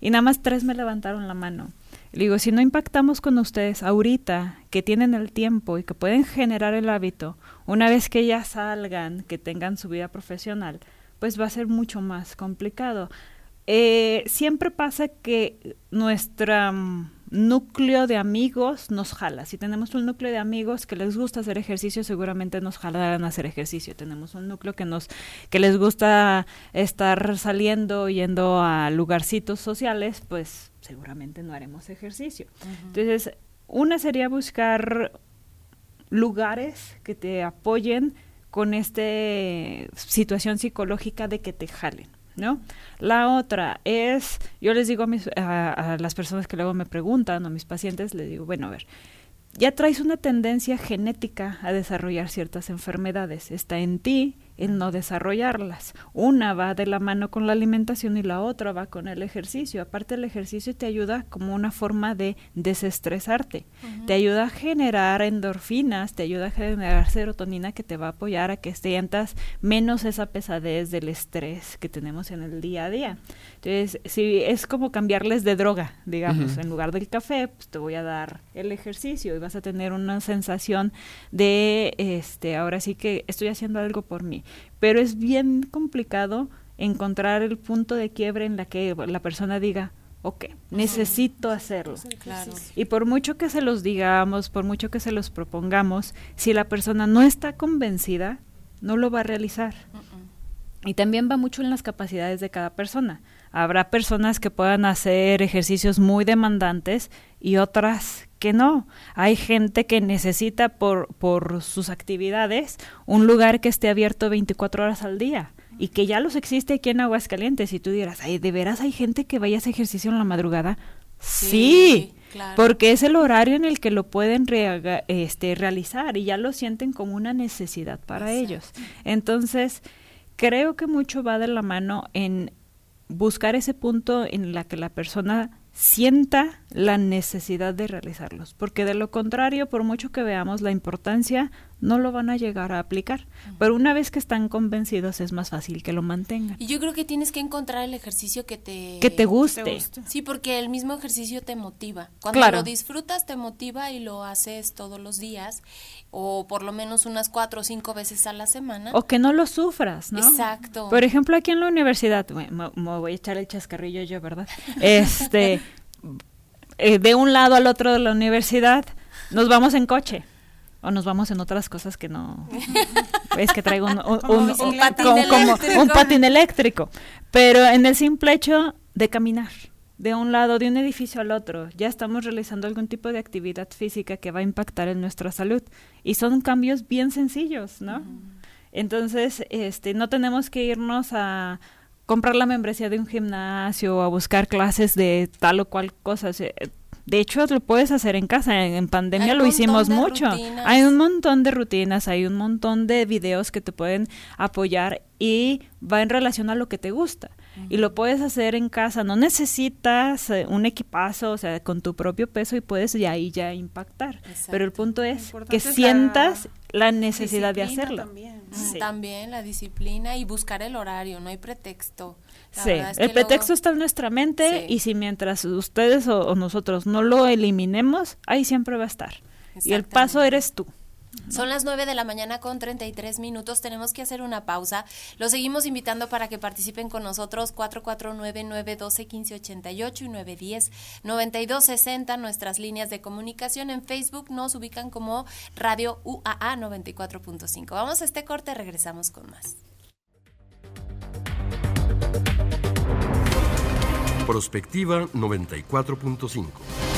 Y nada más tres me levantaron la mano. Le digo, si no impactamos con ustedes ahorita, que tienen el tiempo y que pueden generar el hábito, una vez que ya salgan, que tengan su vida profesional, pues va a ser mucho más complicado. Eh, siempre pasa que nuestra mm, núcleo de amigos nos jala. Si tenemos un núcleo de amigos que les gusta hacer ejercicio, seguramente nos jalarán a hacer ejercicio. Tenemos un núcleo que nos que les gusta estar saliendo yendo a lugarcitos sociales, pues seguramente no haremos ejercicio. Entonces, una sería buscar lugares que te apoyen con esta situación psicológica de que te jalen. ¿No? La otra es, yo les digo a, mis, a, las personas que luego me preguntan, o a mis pacientes, les digo, bueno, a ver, ya traes una tendencia genética a desarrollar ciertas enfermedades, está en ti el no desarrollarlas. Una va de la mano con la alimentación y la otra va con el ejercicio. Aparte el ejercicio te ayuda como una forma de desestresarte. Te ayuda a generar endorfinas, te ayuda a generar serotonina que te va a apoyar a que sientas menos esa pesadez del estrés que tenemos en el día a día. Entonces, si es como cambiarles de droga, digamos, en lugar del café, pues te voy a dar el ejercicio y vas a tener una sensación de este, ahora sí que estoy haciendo algo por mí pero es bien complicado encontrar el punto de quiebre en la que la persona diga, ok, necesito hacerlo. Y por mucho que se los digamos, por mucho que se los propongamos, si la persona no está convencida, no lo va a realizar. Y también va mucho en las capacidades de cada persona. Habrá personas que puedan hacer ejercicios muy demandantes y otras que no. Hay gente que necesita por, por sus actividades un lugar que esté abierto 24 horas al día y que ya los existe aquí en Aguascalientes. Y tú dirás, ¿de veras hay gente que vaya a hacer ejercicio en la madrugada? Sí, porque es el horario en el que lo pueden este, realizar y ya lo sienten como una necesidad para ellos. Entonces, creo que mucho va de la mano en buscar ese punto en la que la persona sienta la necesidad de realizarlos, porque de lo contrario, por mucho que veamos la importancia, no lo van a llegar a aplicar. Pero una vez que están convencidos es más fácil que lo mantengan. Y yo creo que tienes que encontrar el ejercicio que te que te guste. Sí, porque el mismo ejercicio te motiva. Cuando lo disfrutas te motiva y lo haces todos los días o por lo menos unas cuatro o cinco veces a la semana. O que no lo sufras, ¿no? Exacto. Por ejemplo, aquí en la universidad, me, voy a echar el chascarrillo yo, ¿verdad? Este, eh, de un lado al otro de la universidad, nos vamos en coche o nos vamos en otras cosas que no es que traigo un, un, un, patín eléctrico. pero en el simple hecho de caminar de un lado de un edificio al otro ya estamos realizando algún tipo de actividad física que va a impactar en nuestra salud. Y son cambios bien sencillos no entonces este no tenemos que irnos a comprar la membresía de un gimnasio o a buscar clases de tal o cual cosa de hecho, lo puedes hacer en casa. En, pandemia lo hicimos mucho. Hay un montón de rutinas, hay un montón de videos que te pueden apoyar y va en relación a lo que te gusta. Y lo puedes hacer en casa. No necesitas eh, un equipazo, o sea, con tu propio peso y puedes ya ahí ya impactar. Pero el punto es que sientas la, necesidad de hacerlo. También, también la disciplina y buscar el horario, no hay pretexto sí, el pretexto está en nuestra mente y si mientras ustedes o, nosotros no lo eliminemos, ahí siempre va a estar. Y el paso eres tú. Son las 9 de la mañana con 33 minutos. Tenemos que hacer una pausa. Los seguimos invitando para que participen con nosotros. 449-912-1588 y 910-9260. Nuestras líneas de comunicación en Facebook nos ubican como Radio UAA 94.5. Vamos a este corte, regresamos con más. Prospectiva 94.5.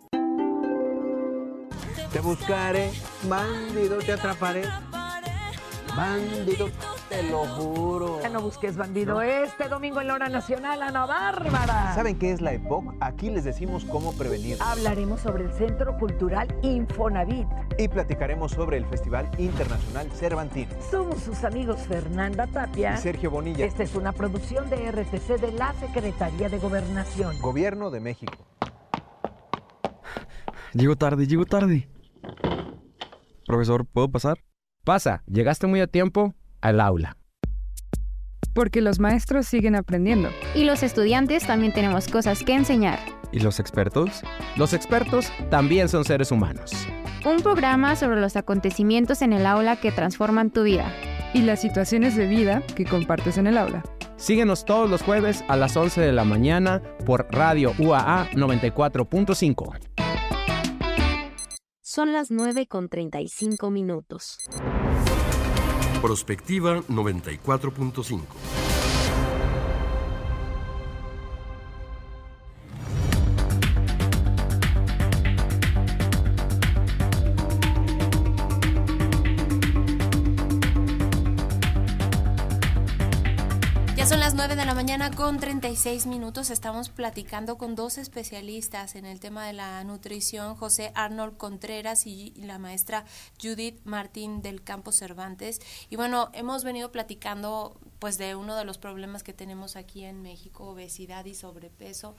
Te buscaré, bandido, te atraparé. Bandido, te lo juro. Ya no busques bandido. Este domingo en la hora nacional, Ana Bárbara. ¿Saben qué es la EPOC? Aquí les decimos cómo prevenir. Hablaremos sobre el Centro Cultural Infonavit. Y platicaremos sobre el Festival Internacional Cervantino. Somos sus amigos Fernanda Tapia y Sergio Bonilla. Esta es una producción de RTC de la Secretaría de Gobernación. Gobierno de México. Llego tarde, llego tarde. Profesor, ¿puedo pasar? Pasa, llegaste muy a tiempo al aula. Porque los maestros siguen aprendiendo. Y los estudiantes también tenemos cosas que enseñar. ¿Y los expertos? Los expertos también son seres humanos. Un programa sobre los acontecimientos en el aula que transforman tu vida. Y las situaciones de vida que compartes en el aula. Síguenos todos los jueves a las 11 de la mañana por Radio UAA 94.5. Son las 9 con 35 minutos. Prospectiva 94.5. mañana con 36 minutos. Estamos platicando con dos especialistas en el tema de la nutrición, José Arnold Contreras y la maestra Judith Martín del Campo Cervantes. Y bueno, hemos venido platicando pues de uno de los problemas que tenemos aquí en México, obesidad y sobrepeso.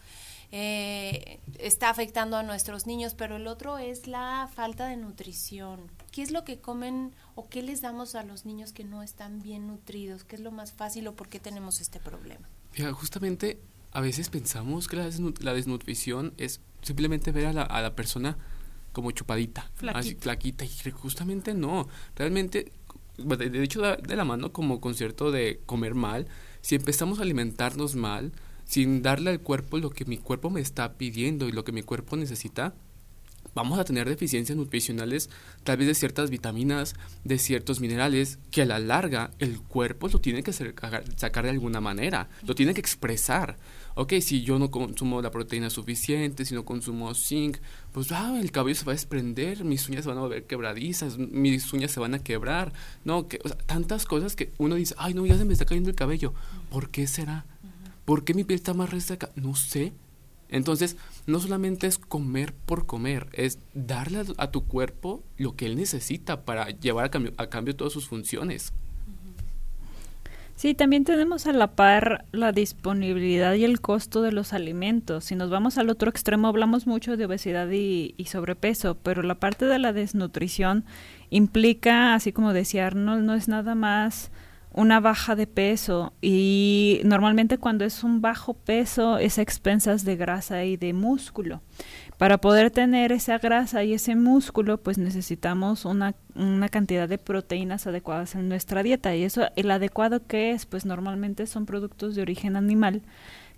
Eh, está afectando a nuestros niños, pero el otro es la falta de nutrición. ¿Qué es lo que comen o qué les damos a los niños que no están bien nutridos? ¿Qué es lo más fácil o por qué tenemos este problema? Mira, justamente a veces pensamos que la, desnutrición es simplemente ver a la, a la persona como chupadita, flaquita. así flaquita, y justamente no, realmente, de hecho, de la mano como concierto de comer mal, si empezamos a alimentarnos mal, sin darle al cuerpo lo que mi cuerpo me está pidiendo y lo que mi cuerpo necesita, vamos a tener deficiencias nutricionales tal vez de ciertas vitaminas, de ciertos minerales, que a la larga el cuerpo lo tiene que sacar de alguna manera, lo tiene que expresar. Ok, si yo no consumo la proteína suficiente, si no consumo zinc, pues ah, el cabello se va a desprender, mis uñas se van a ver quebradizas, mis uñas se van a quebrar, no, que, tantas cosas que uno dice, ay no, ya se me está cayendo el cabello, ¿por qué será? ¿Por qué mi piel está más reseca? No sé. Entonces, no solamente es comer por comer, es darle a, tu cuerpo lo que él necesita para llevar a cambio, a cambio todas sus funciones. Sí, también tenemos a la par la disponibilidad y el costo de los alimentos. Si nos vamos al otro extremo, hablamos mucho de obesidad y, y, sobrepeso, pero la parte de la desnutrición implica, así como decía Arnold, no es nada más una baja de peso y normalmente cuando es un bajo peso es a expensas de grasa y de músculo. Para poder tener esa grasa y ese músculo pues necesitamos una, una cantidad de proteínas adecuadas en nuestra dieta y eso el adecuado que es pues normalmente son productos de origen animal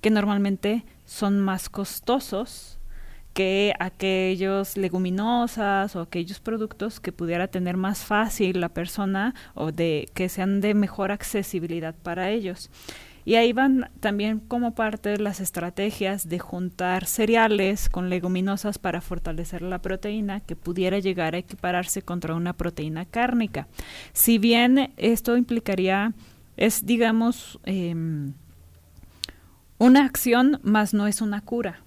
que normalmente son más costosos que aquellos leguminosas o aquellos productos que pudiera tener más fácil la persona o de que sean de mejor accesibilidad para ellos. Y ahí van también como parte de las estrategias de juntar cereales con leguminosas para fortalecer la proteína que pudiera llegar a equipararse contra una proteína cárnica. Si bien esto implicaría, es digamos, em, una acción, más no es una cura.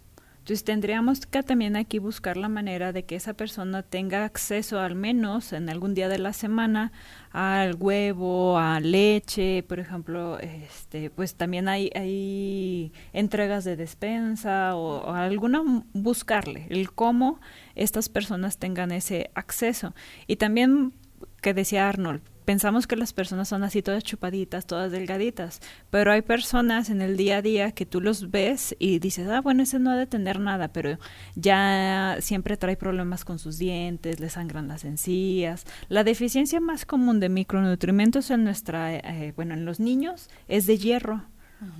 Entonces tendríamos que también aquí buscar la manera de que esa persona tenga acceso al menos en algún día de la semana al huevo, a leche, por ejemplo, este, pues también hay, entregas de despensa o, o alguna buscarle el cómo estas personas tengan ese acceso. Y también que decía Arnold, pensamos que las personas son así todas chupaditas, todas delgaditas, pero hay personas en el día a día que tú los ves y dices, ah, bueno, ese no ha de tener nada, pero ya siempre trae problemas con sus dientes, le sangran las encías. La deficiencia más común de micronutrientes en nuestra, eh, bueno, en los niños es de hierro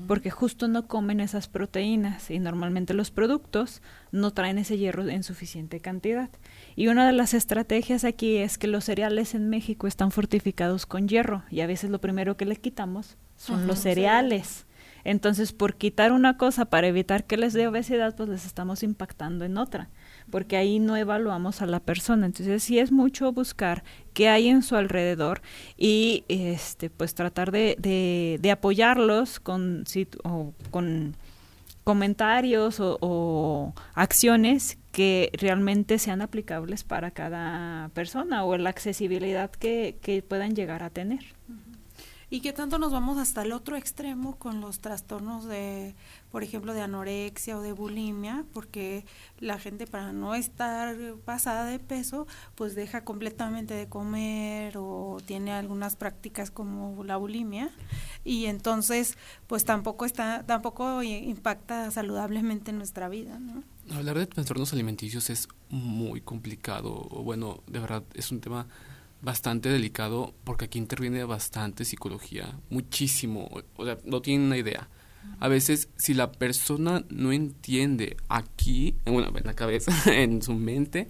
porque justo no comen esas proteínas y normalmente los productos no traen ese hierro en suficiente cantidad. Y una de las estrategias aquí es que los cereales en México están fortificados con hierro y a veces lo primero que le quitamos son los cereales. Entonces, por quitar una cosa para evitar que les dé obesidad, pues les estamos impactando en otra porque ahí no evaluamos a la persona. Entonces sí es mucho buscar qué hay en su alrededor y este pues tratar de, de, apoyarlos con, o, con comentarios o, acciones que realmente sean aplicables para cada persona o la accesibilidad que, que puedan llegar a tener. ¿Y qué tanto nos vamos hasta el otro extremo con los trastornos de, por ejemplo, de anorexia o de bulimia? Porque la gente para no estar pasada de peso, pues deja completamente de comer o tiene algunas prácticas como la bulimia y entonces, pues tampoco está, tampoco impacta saludablemente en nuestra vida, ¿no? Hablar de trastornos alimenticios es muy complicado, bueno, de verdad es un tema bastante delicado porque aquí interviene bastante psicología, muchísimo, o sea, no tienen una idea. A veces, si la persona no entiende aquí, bueno, en la cabeza, en su mente,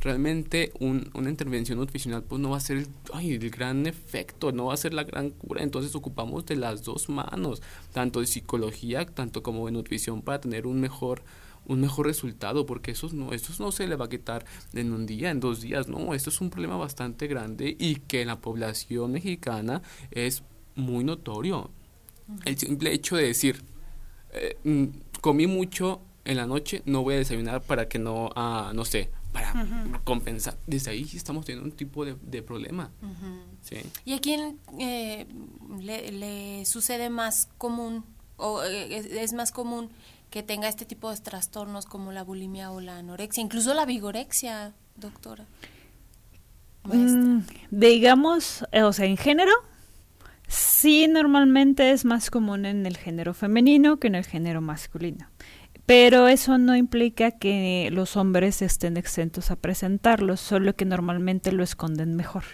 realmente una intervención nutricional pues no va a ser el, el gran efecto, no va a ser la gran cura. Entonces ocupamos de las dos manos, tanto de psicología, tanto como de nutrición, para tener un mejor un mejor resultado, porque eso no, eso no se le va a quitar en un día, en dos días, no, esto es un problema bastante grande y que en la población mexicana es muy notorio. El simple hecho de decir, eh, mm, comí mucho en la noche, no voy a desayunar para que no, ah, no sé, para compensar. Desde ahí estamos teniendo un tipo de, problema. ¿Y a quién eh, le, sucede más común o eh, es más común que tenga este tipo de trastornos como la bulimia o la anorexia, incluso la vigorexia, doctora? Mm, digamos, eh, o sea, en género, sí normalmente es más común en el género femenino que en el género masculino. Pero eso no implica que los hombres estén exentos a presentarlos, solo que normalmente lo esconden mejor.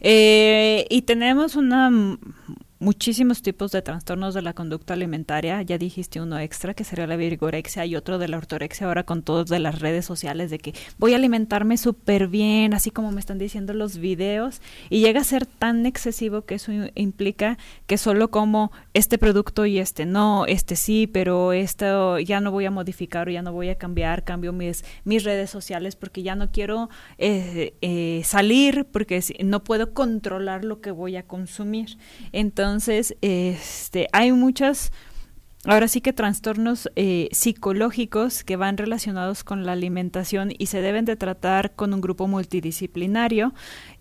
Eh, y tenemos una muchísimos tipos de trastornos de la conducta alimentaria. Ya dijiste uno extra, que sería la vigorexia, y otro de la ortorexia, ahora con todos de las redes sociales, de que voy a alimentarme súper bien, así como me están diciendo los videos, y llega a ser tan excesivo que eso implica que solo como este producto y este no, este sí, pero esto ya no voy a modificar o ya no voy a cambiar, cambio mis, mis redes sociales porque ya no quiero eh, eh, salir, porque no puedo controlar lo que voy a consumir. Entonces, entonces, este, hay muchas, ahora sí que trastornos eh, psicológicos que van relacionados con la alimentación y se deben de tratar con un grupo multidisciplinario.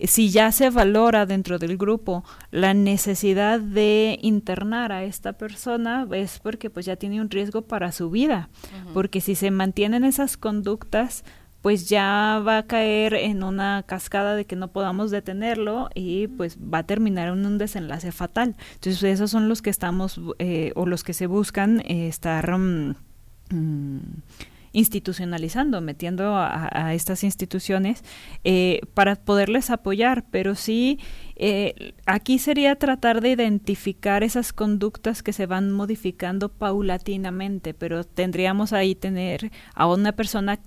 Si ya se valora dentro del grupo la necesidad de internar a esta persona, es porque pues ya tiene un riesgo para su vida, porque si se mantienen esas conductas, pues ya va a caer en una cascada de que no podamos detenerlo y pues va a terminar en un desenlace fatal. Entonces esos son los que estamos eh, o los que se buscan eh, estar mm, mm, institucionalizando, metiendo a, estas instituciones eh, para poderles apoyar, pero sí aquí sería tratar de identificar esas conductas que se van modificando paulatinamente, pero tendríamos ahí tener a una persona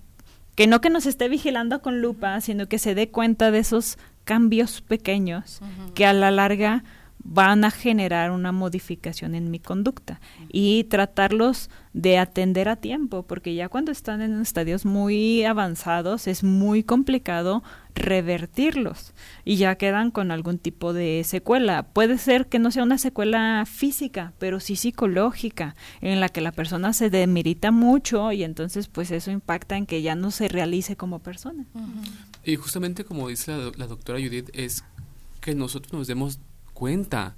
que no que nos esté vigilando con lupa, sino que se dé cuenta de esos cambios pequeños que a la larga van a generar una modificación en mi conducta y tratarlos de atender a tiempo, porque ya cuando están en estadios muy avanzados es muy complicado revertirlos y ya quedan con algún tipo de secuela. Puede ser que no sea una secuela física, pero sí psicológica, en la que la persona se demerita mucho y entonces pues eso impacta en que ya no se realice como persona. Y justamente como dice la, la doctora Judith, es que nosotros nos demos cuenta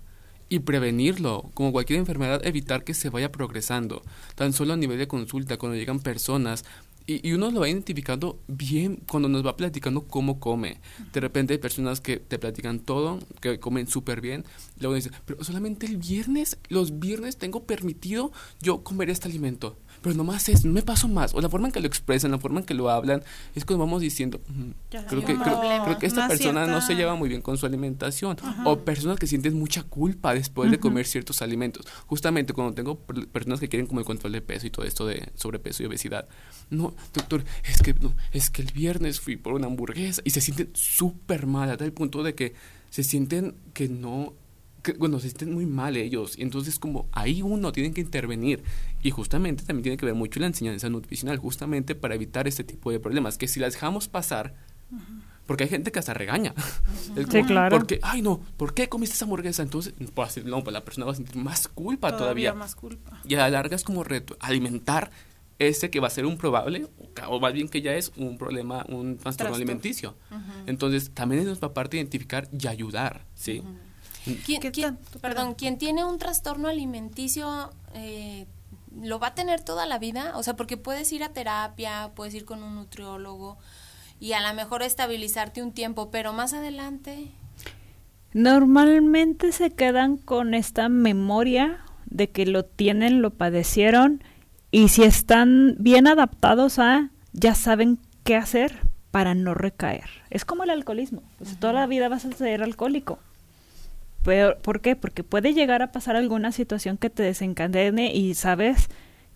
y prevenirlo, como cualquier enfermedad, evitar que se vaya progresando. Tan solo a nivel de consulta, cuando llegan personas Y, uno lo va identificando bien cuando nos va platicando cómo come. De repente hay personas que te platican todo, que comen súper bien. Luego dicen, pero solamente el viernes, los viernes tengo permitido yo comer este alimento pero nomás es, no me paso más. O la forma en que lo expresan, la forma en que lo hablan, es cuando vamos diciendo, creo, que, creo, que esta persona no se lleva muy bien con su alimentación. O personas que sienten mucha culpa después de comer ciertos alimentos. Justamente cuando tengo personas que quieren como el control de peso y todo esto de sobrepeso y obesidad. No, doctor, es que, no, es que el viernes fui por una hamburguesa y se sienten súper mal, a tal punto de que se sienten que no bueno, se sienten muy mal ellos. Y entonces como ahí uno tiene que intervenir. Y justamente también tiene que ver mucho la enseñanza nutricional, justamente para evitar este tipo de problemas. Que si las dejamos pasar, porque hay gente que hasta regaña. sí, claro. Porque, ay no, ¿por qué comiste esa hamburguesa? Entonces, pues, no, pues la persona va a sentir más culpa todavía. más culpa. Y a la larga es como reto, alimentar ese que va a ser un probable, o más bien que ya es un problema, un trastorno alimenticio. Entonces, también es nuestra parte identificar y ayudar, ¿sí? ¿Quién, perdón, quien tiene un trastorno alimenticio eh, lo va a tener toda la vida, o sea, porque puedes ir a terapia, puedes ir con un nutriólogo y a lo mejor estabilizarte un tiempo, pero más adelante. Normalmente se quedan con esta memoria de que lo tienen, lo padecieron y si están bien adaptados a, ya saben qué hacer para no recaer. Es como el alcoholismo, pues toda la vida vas a ser alcohólico ¿Por qué? Porque puede llegar a pasar alguna situación que te desencadene y sabes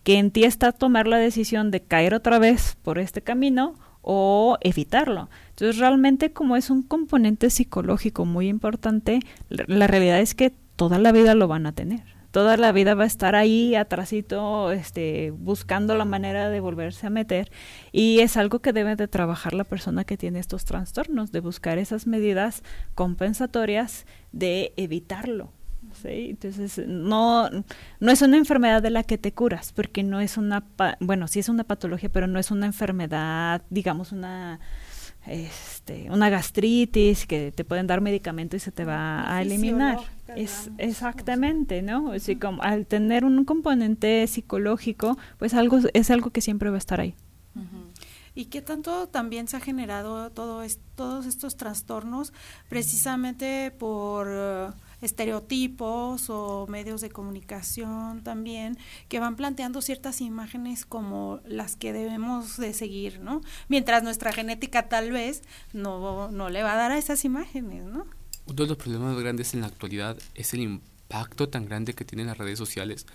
que en ti está tomar la decisión de caer otra vez por este camino o evitarlo. Entonces realmente como es un componente psicológico muy importante, la realidad es que toda la vida lo van a tener toda la vida va a estar ahí atrasito, este, buscando la manera de volverse a meter y es algo que debe de trabajar la persona que tiene estos trastornos, de buscar esas medidas compensatorias de evitarlo. ¿sí? Entonces, no, no es una enfermedad de la que te curas, porque no es una, bueno, sí es una patología, pero no es una enfermedad, digamos, una este, una gastritis, que te pueden dar medicamento y se te va a eliminar. Es exactamente, ¿no? Así como al tener un componente psicológico, pues algo es algo que siempre va a estar ahí. ¿Y qué tanto también se ha generado todo todos estos trastornos precisamente por estereotipos o medios de comunicación también que van planteando ciertas imágenes como las que debemos de seguir, ¿no? Mientras nuestra genética tal vez no, no le va a dar a esas imágenes, ¿no? Uno de los problemas grandes en la actualidad es el impacto tan grande que tienen las redes sociales,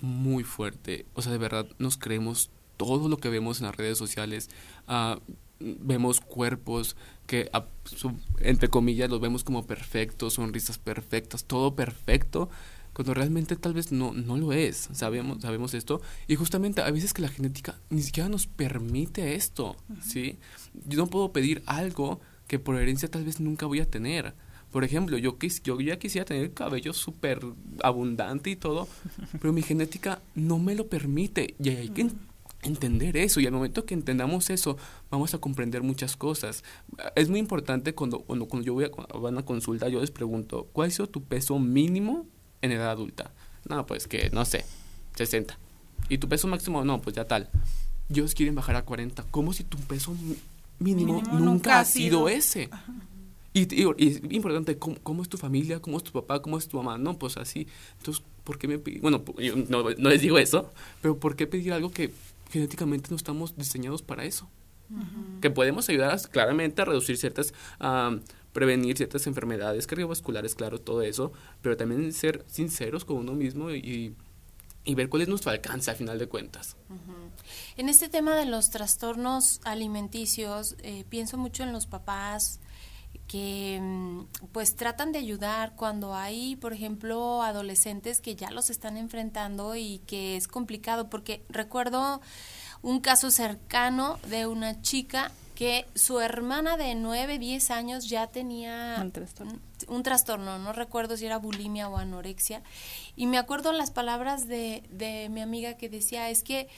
muy fuerte. O sea, de verdad nos creemos todo lo que vemos en las redes sociales. Uh, vemos cuerpos que, entre comillas, los vemos como perfectos, sonrisas perfectas, todo perfecto, cuando realmente tal vez no, no lo es, sabemos, sabemos esto, y justamente a veces que la genética ni siquiera nos permite esto, ¿sí? Yo no puedo pedir algo que por herencia tal vez nunca voy a tener. Por ejemplo, yo, quis, yo ya quisiera tener cabello súper abundante y todo, pero mi genética no me lo permite. Y hay que entender eso y al momento que entendamos eso vamos a comprender muchas cosas. Es muy importante cuando cuando, cuando yo voy a, una consulta yo les pregunto cuál es tu peso mínimo en edad adulta no pues que no sé 60 y tu peso máximo no pues ya tal. Ellos quieren bajar a 40 como si tu peso mínimo, nunca, ha sido, ese y, es importante ¿cómo, es tu familia cómo es tu papá cómo es tu mamá no pues así. Entonces ¿por qué me bueno yo no, no les digo eso pero ¿por qué pedir algo que genéticamente no estamos diseñados para eso. Que podemos ayudar claramente a reducir ciertas, a prevenir ciertas enfermedades cardiovasculares, claro, todo eso, pero también ser sinceros con uno mismo y, y ver cuál es nuestro alcance al final de cuentas. En este tema de los trastornos alimenticios, eh, pienso mucho en los papás, que mm, pues tratan de ayudar cuando hay, por ejemplo, adolescentes que ya los están enfrentando y que es complicado, porque recuerdo un caso cercano de una chica que su hermana de 9, 10 años ya tenía un trastorno. un trastorno, no recuerdo si era bulimia o anorexia, y me acuerdo las palabras de, de mi amiga que decía, es que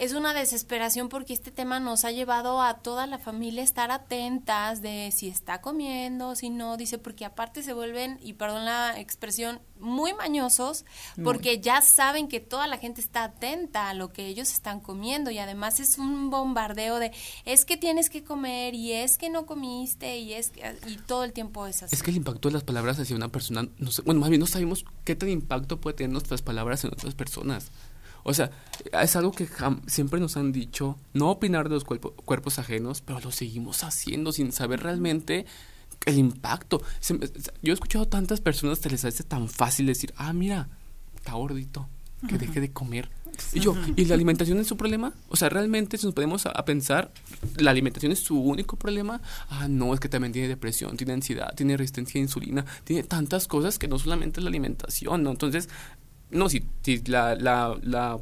es una desesperación porque este tema nos ha llevado a toda la familia a estar atentas de si está comiendo, si no, dice, porque aparte se vuelven, y perdón la expresión, muy mañosos porque ya saben que toda la gente está atenta a lo que ellos están comiendo y además es un bombardeo de es que tienes que comer y es que no comiste y es que, y todo el tiempo es así. Es que el impacto de las palabras hacia una persona, no sé, bueno, más bien no sabemos qué tan impacto puede tener nuestras palabras en otras personas. O sea, es algo que siempre nos han dicho, no opinar de los cuerpos ajenos, pero lo seguimos haciendo sin saber realmente el impacto. yo he escuchado a tantas personas que les hace tan fácil decir, ah, mira, está gordito, que deje de comer. Y yo, ¿y la alimentación es su problema? O sea, realmente si nos podemos a, pensar, ¿la alimentación es su único problema? Ah, no, es que también tiene depresión, tiene ansiedad, tiene resistencia a insulina, tiene tantas cosas que no solamente es la alimentación, ¿no? Entonces, no, si, si la, la, la,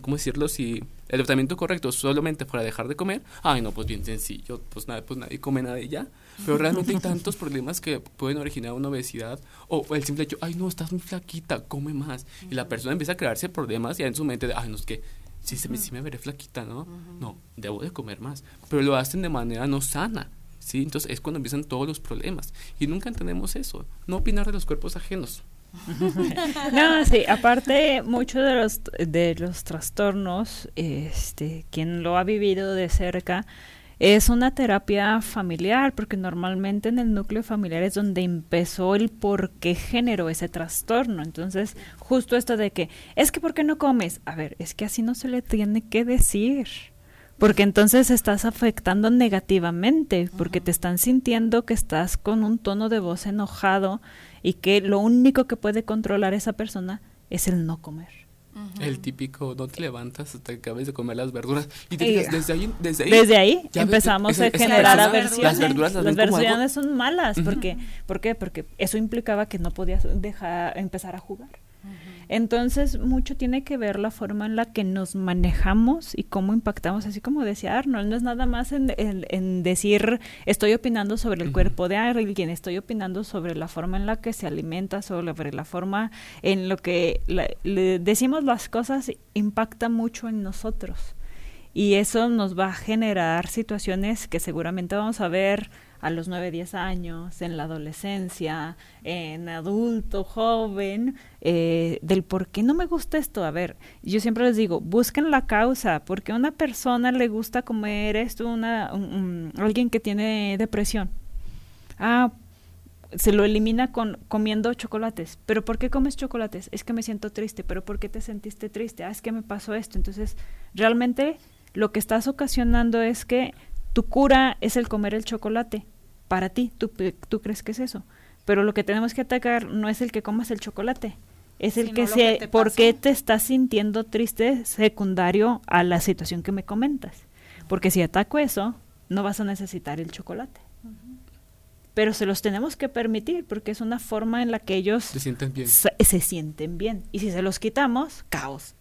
¿cómo decirlo? Si el tratamiento correcto solamente fuera dejar de comer, ay, no, pues bien sencillo, pues, nada, pues nadie come nada y ya. Pero realmente hay tantos problemas que pueden originar una obesidad o el simple hecho, ay, no, estás muy flaquita, come más. Y la persona empieza a crearse problemas ya en su mente de, ay, no, es que sí, se me, sí me veré flaquita, ¿no? No, debo de comer más. Pero lo hacen de manera no sana. ¿sí? Entonces es cuando empiezan todos los problemas. Y nunca entendemos eso. No opinar de los cuerpos ajenos. no, sí, aparte mucho de los de los trastornos, este, quien lo ha vivido de cerca, es una terapia familiar, porque normalmente en el núcleo familiar es donde empezó el por qué generó ese trastorno. Entonces, justo esto de que, es que ¿por qué no comes? A ver, es que así no se le tiene que decir. Porque entonces estás afectando negativamente, porque te están sintiendo que estás con un tono de voz enojado y que lo único que puede controlar esa persona es el no comer. El típico, no te levantas hasta que acabes de comer las verduras. Y desde ahí, desde ahí, empezamos a generar aversiones. Las verduras las, versiones son malas. porque, ¿Por qué? Porque eso implicaba que no podías dejar empezar a jugar. Entonces, mucho tiene que ver la forma en la que nos manejamos y cómo impactamos, así como decía Arnold, no es nada más en, en, decir estoy opinando sobre el cuerpo de alguien, estoy opinando sobre la forma en la que se alimenta, sobre la forma en lo que le decimos las cosas, impacta mucho en nosotros. Y eso nos va a generar situaciones que seguramente vamos a ver a los 9, 10 años, en la adolescencia, en adulto, joven, eh, del por qué no me gusta esto. A ver, yo siempre les digo, busquen la causa, porque a una persona le gusta comer esto, una, alguien que tiene depresión. Ah, se lo elimina con comiendo chocolates. ¿Pero por qué comes chocolates? Es que me siento triste. ¿Pero por qué te sentiste triste? Ah, es que me pasó esto. Entonces, realmente lo que estás ocasionando es que tu cura es el comer el chocolate para ti, tú, tú crees que es eso. Pero lo que tenemos que atacar no es el que comas el chocolate, es el que se, ¿por qué te estás sintiendo triste secundario a la situación que me comentas? Porque si ataco eso, no vas a necesitar el chocolate. Pero se los tenemos que permitir porque es una forma en la que ellos se sienten bien. se sienten bien. Y si se los quitamos, caos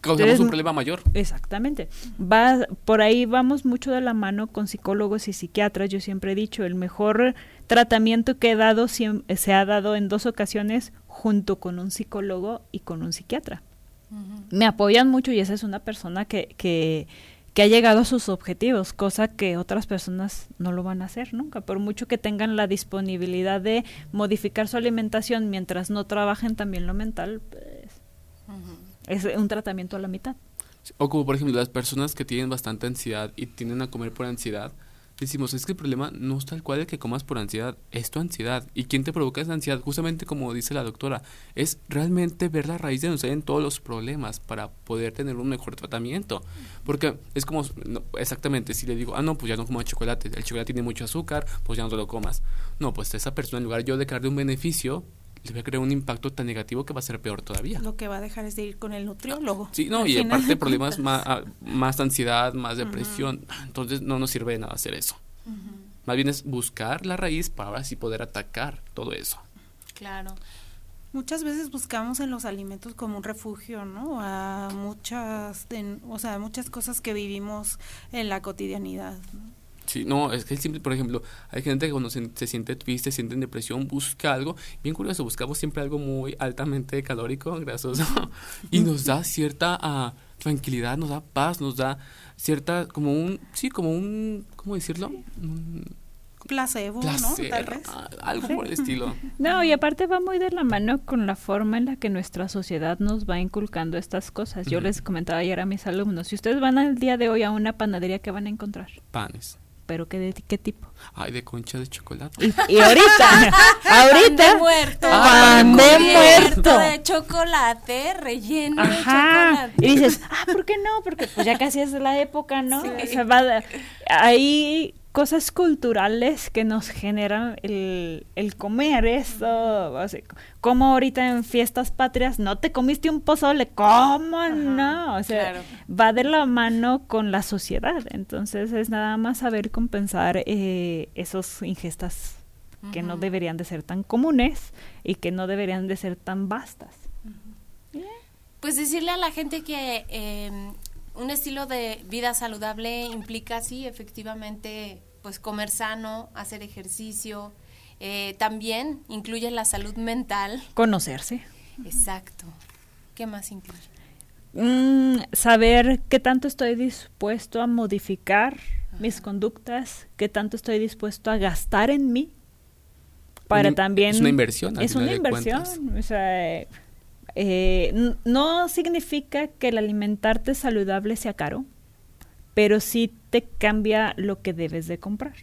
causamos un problema mayor. Exactamente. Va, por ahí vamos mucho de la mano con psicólogos y psiquiatras. Yo siempre he dicho, el mejor tratamiento que he dado se ha dado en dos ocasiones junto con un psicólogo y con un psiquiatra. Me apoyan mucho y esa es una persona que, que, que ha llegado a sus objetivos, cosa que otras personas no lo van a hacer nunca, por mucho que tengan la disponibilidad de modificar su alimentación mientras no trabajen también lo mental, pues, es un tratamiento a la mitad. O como por ejemplo las personas que tienen bastante ansiedad y tienden a comer por ansiedad, decimos, es que el problema no es tal cual el que comas por ansiedad, es tu ansiedad. ¿Y quién te provoca esa ansiedad? Justamente como dice la doctora, es realmente ver la raíz de donde salen todos los problemas para poder tener un mejor tratamiento. Porque es como, exactamente, si le digo, ah, no, pues ya no como chocolate, el chocolate tiene mucho azúcar, pues ya no te lo comas. No, pues esa persona en lugar yo de un beneficio, le voy a crear un impacto tan negativo que va a ser peor todavía. Lo que va a dejar es de ir con el nutriólogo. Sí, no, y aparte problemas más, ah, más ansiedad, más depresión. Entonces no nos sirve de nada hacer eso. Más bien es buscar la raíz para así poder atacar todo eso. Claro. Muchas veces buscamos en los alimentos como un refugio, ¿no? A muchas, o sea, muchas cosas que vivimos en la cotidianidad. Sí, no, es que siempre, por ejemplo, hay gente que cuando se, se siente triste, se siente en depresión, busca algo, bien curioso, buscamos siempre algo muy altamente calórico, grasoso, y nos da cierta ah, tranquilidad, nos da paz, nos da cierta, como un, sí, como un, ¿cómo decirlo? Un placebo, placer, ¿no? Tal vez. ah, algo por el estilo. No, y aparte va muy de la mano con la forma en la que nuestra sociedad nos va inculcando estas cosas. Yo les comentaba ayer a mis alumnos, si ustedes van al día de hoy a una panadería, ¿qué van a encontrar? Panes. ¿Pero qué, de, qué tipo? Ay, de concha de chocolate. Y, y ahorita, ahorita, Pan de muerto. pan de muerto. de chocolate relleno de Ajá. chocolate. Y dices, ah, ¿por qué no? Porque pues ya casi es la época, ¿no? O sea, va de- hay cosas culturales que nos generan el, el comer esto. o sea, como ahorita en fiestas patrias, no te comiste un pozole, ¿cómo no? O sea, claro. va de la mano con la sociedad. Entonces es nada más saber compensar eh, esos ingestas que no deberían de ser tan comunes y que no deberían de ser tan vastas. Pues decirle a la gente que eh, un estilo de vida saludable implica, sí, efectivamente, pues comer sano, hacer ejercicio. eh, también incluye la salud mental. Conocerse. Exacto. ¿Qué más incluye? Mm, saber qué tanto estoy dispuesto a modificar mis conductas, qué tanto estoy dispuesto a gastar en mí para también es una inversión, al es final una de inversión cuentas. o sea eh, no significa que el alimentarte saludable sea caro pero sí te cambia lo que debes de comprar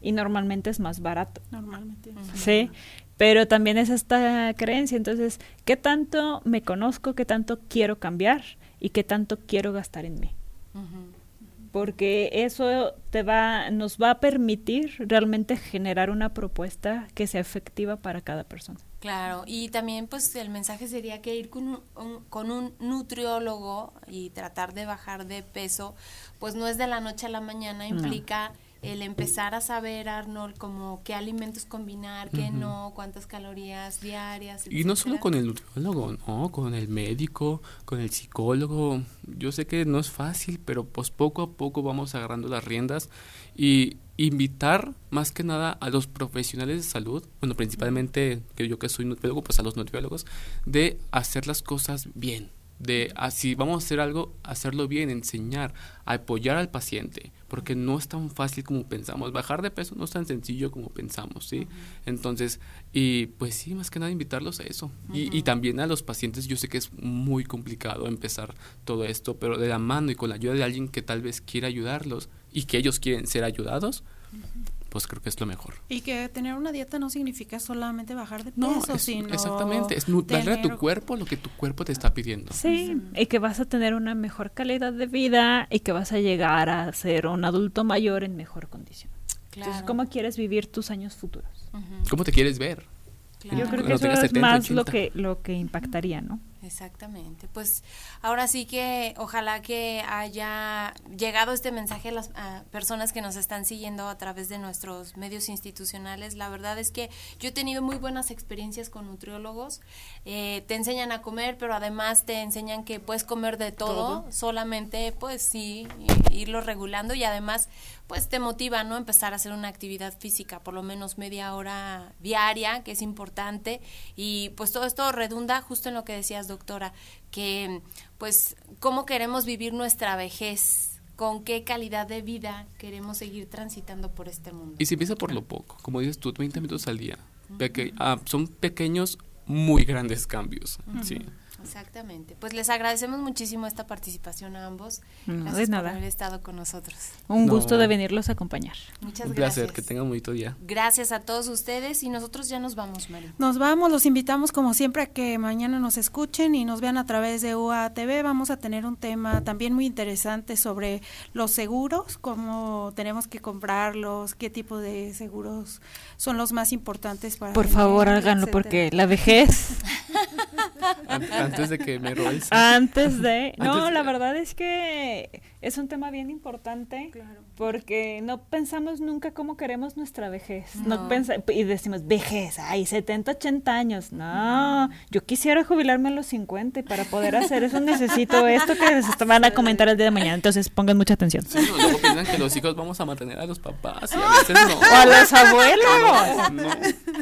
y normalmente es más barato Normalmente. Sí, pero también es esta creencia. Entonces, ¿qué tanto me conozco, qué tanto quiero cambiar y qué tanto quiero gastar en mí? Porque eso te va, nos va a permitir realmente generar una propuesta que sea efectiva para cada persona. Claro, y también pues el mensaje sería que ir con un, un- con un nutriólogo y tratar de bajar de peso, pues no es de la noche a la mañana, No. El empezar a saber, Arnold, como qué alimentos combinar, qué no, cuántas calorías diarias. Y no solo con el nutriólogo, no, con el médico, con el psicólogo. Yo sé que no es fácil, pero pues poco a poco vamos agarrando las riendas y invitar más que nada a los profesionales de salud, bueno, principalmente que yo que soy nutriólogo, pues a los nutriólogos, de hacer las cosas bien, de así vamos a hacer algo, hacerlo bien, enseñar, apoyar al paciente, porque no es tan fácil como pensamos. Bajar de peso no es tan sencillo como pensamos, ¿sí? Entonces, y pues sí, más que nada invitarlos a eso. y, y también a los pacientes, yo sé que es muy complicado empezar todo esto, pero de la mano y con la ayuda de alguien que tal vez quiera ayudarlos y que ellos quieren ser ayudados, pues creo que es lo mejor. Y que tener una dieta no significa solamente bajar de No, peso, es- sino exactamente, es darle a tu cuerpo lo que tu cuerpo te está pidiendo. Sí, y que vas a tener una mejor calidad de vida y que vas a llegar a ser un adulto mayor en mejor condición. Entonces, Claro. ¿cómo quieres vivir tus años futuros? ¿Cómo te quieres ver? Yo creo que eso es 70, más lo 80. que, lo que impactaría, ¿no? Exactamente. Pues ahora sí que ojalá que haya llegado este mensaje a las a personas que nos están siguiendo a través de nuestros medios institucionales. La verdad es que yo he tenido muy buenas experiencias con nutriólogos. Eh, te enseñan a comer, pero además te enseñan que puedes comer de todo, Todo. solamente pues sí, irlo regulando y además pues te motiva, ¿no? Empezar a hacer una actividad física, por lo menos media hora diaria, que es importante. Y pues todo esto redunda justo en lo que decías, doctora, que pues cómo queremos vivir nuestra vejez, con qué calidad de vida queremos seguir transitando por este mundo. Y se empieza por lo poco, como dices tú, 20 minutos al día. Peque- ah, son pequeños, muy grandes cambios. Sí. Exactamente. Pues les agradecemos muchísimo esta participación a ambos. No, Gracias de por nada. haber estado con nosotros. Un No. gusto de venirlos a acompañar. Muchas Un gracias. placer, que tengan un bonito día. Gracias a todos ustedes y nosotros ya nos vamos, Mari. Nos vamos, los invitamos como siempre a que mañana nos escuchen y nos vean a través de UATV. Vamos a tener un tema también muy interesante sobre los seguros, cómo tenemos que comprarlos, qué tipo de seguros son los más importantes para Por favor, háganlo etcétera. porque la vejez Antes de que me robes. Antes de... No, la verdad es que es un tema bien importante porque no pensamos nunca cómo queremos nuestra vejez. No. No. pensa- y decimos, vejez, ay, 70, 80 años. No, yo quisiera jubilarme a los 50 y para poder hacer eso necesito esto que les van a comentar el día de mañana. Entonces pongan mucha atención. Sí, no, luego piensan que los hijos vamos a mantener a los papás y a veces no. O a los abuelos. No, no.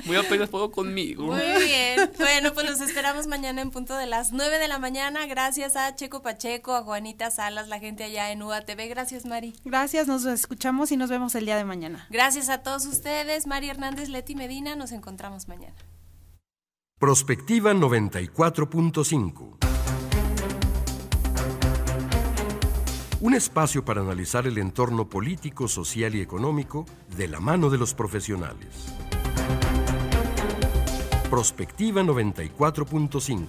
Muy apenas puedo conmigo. Muy bien. Bueno, pues los esperamos mañana en punto de las 9 de la mañana. Gracias a Checo Pacheco, a Juanita Salas, la gente allá en UATV. Gracias, Mari. Gracias, nos escuchamos y nos vemos el día de mañana. Gracias a todos ustedes. Mari Hernández, Leti Medina. Nos encontramos mañana. Prospectiva 94.5. Un espacio para analizar el entorno político, social y económico de la mano de los profesionales. Prospectiva 94.5.